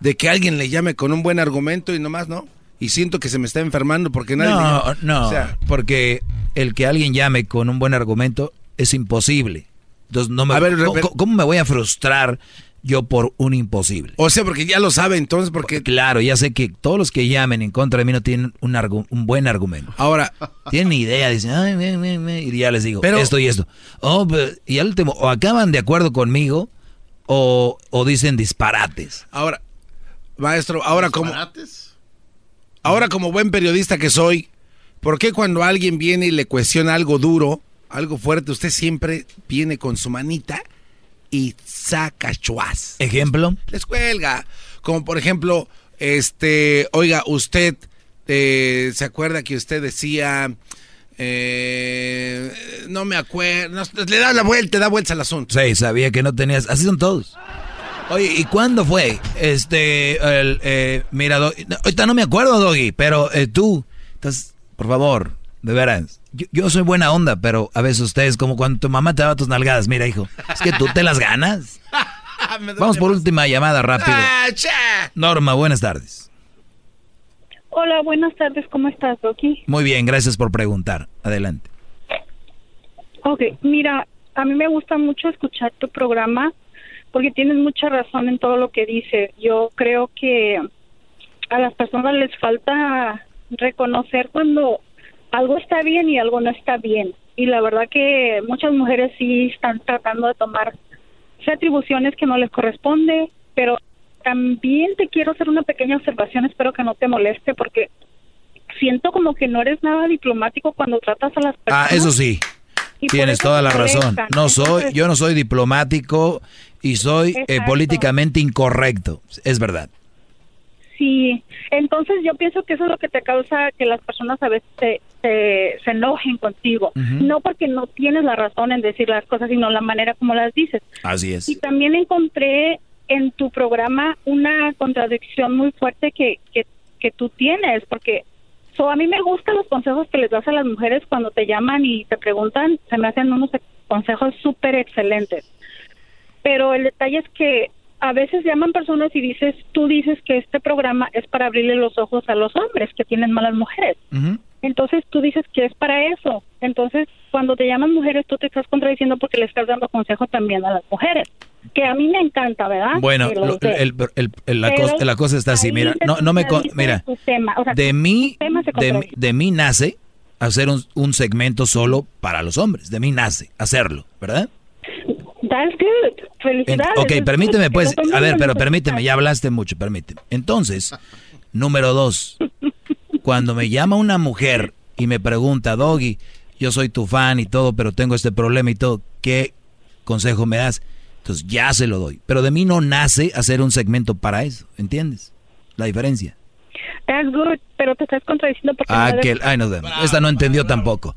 de que alguien le llame con un buen argumento y nomás no. Y siento que se me está enfermando porque nadie No, le no, O sea, porque el que alguien llame con un buen argumento es imposible. Entonces, no me, A ver, ¿cómo, me voy a frustrar yo por un imposible? o sea, porque ya lo sabe, entonces, porque Claro, ya sé que todos los que llamen en contra de mí no tienen un, argu- un buen argumento. ahora, Tienen idea, dicen, ay, me, me, me", y ya les digo, Pero- esto y esto. Oh, pero- y al último, o acaban de acuerdo conmigo o, o dicen disparates. ahora, maestro, ahora como, ahora como buen periodista que soy, ¿por qué cuando alguien viene y le cuestiona algo duro, algo fuerte, usted siempre viene con su manita y saca chuas? Ejemplo, les cuelga. Como por ejemplo, este, oiga, usted eh, se acuerda que usted decía, eh, no me acuerdo, no, le da la vuelta, da vuelta al asunto. sí, sabía que no tenías, así son todos. Oye, ¿y cuándo fue? Este, el, eh, mira, Doggy, no, ahorita no me acuerdo, Doggy, pero eh, tú, entonces, por favor, de veras, yo, yo soy buena onda, pero a veces ustedes, como cuando tu mamá te daba tus nalgadas, mira, hijo, es que tú te las ganas. Vamos por última llamada rápido. Ah, cha. Norma, buenas tardes. Hola, buenas tardes, ¿cómo estás, Rocky? Muy bien, gracias por preguntar. Adelante. Ok, mira, a mí me gusta mucho escuchar tu programa porque tienes mucha razón en todo lo que dices. Yo creo que a las personas les falta reconocer cuando algo está bien y algo no está bien. Y la verdad que muchas mujeres sí están tratando de tomar atribuciones que no les corresponde, pero también te quiero hacer una pequeña observación, espero que no te moleste porque siento como que no eres nada diplomático cuando tratas a las Ah, personas. eso sí. Tienes toda la razón. No soy, yo no soy diplomático y soy eh, políticamente incorrecto. Es verdad. Sí, entonces yo pienso que eso es lo que te causa que las personas a veces se, se, se enojen contigo. No porque no tienes la razón en decir las cosas, sino la manera como las dices. Así es. Y también encontré en tu programa una contradicción muy fuerte que, que, que tú tienes, porque so, a mí me gustan los consejos que les das a las mujeres cuando te llaman y te preguntan, se me hacen unos consejos súper excelentes. Pero el detalle es que a veces llaman personas y dices, tú dices que este programa es para abrirle los ojos a los hombres que tienen malas mujeres. Entonces tú dices que es para eso. Entonces cuando te llaman mujeres tú te estás contradiciendo porque le estás dando consejo también a las mujeres. Que a mí me encanta, ¿verdad? Bueno, lo el- el- el- la, cosa, la cosa está así. Mira, no, no me... Mira. O sea, de mí, de, de mí nace hacer un, un segmento solo para los hombres. De mí nace hacerlo, ¿verdad? That's good. En- Felicidades. ok, permíteme pues, a ver, pero permíteme, ya hablaste mucho, permíteme. Entonces, número dos, cuando me llama una mujer y me pregunta, Doggy, yo soy tu fan y todo, pero tengo este problema y todo, ¿qué consejo me das? Entonces ya se lo doy. Pero de mí no nace hacer un segmento para eso, ¿entiendes? La diferencia. Es good, pero te estás contradiciendo porque... Ah, que, ay, no, esta no entendió tampoco.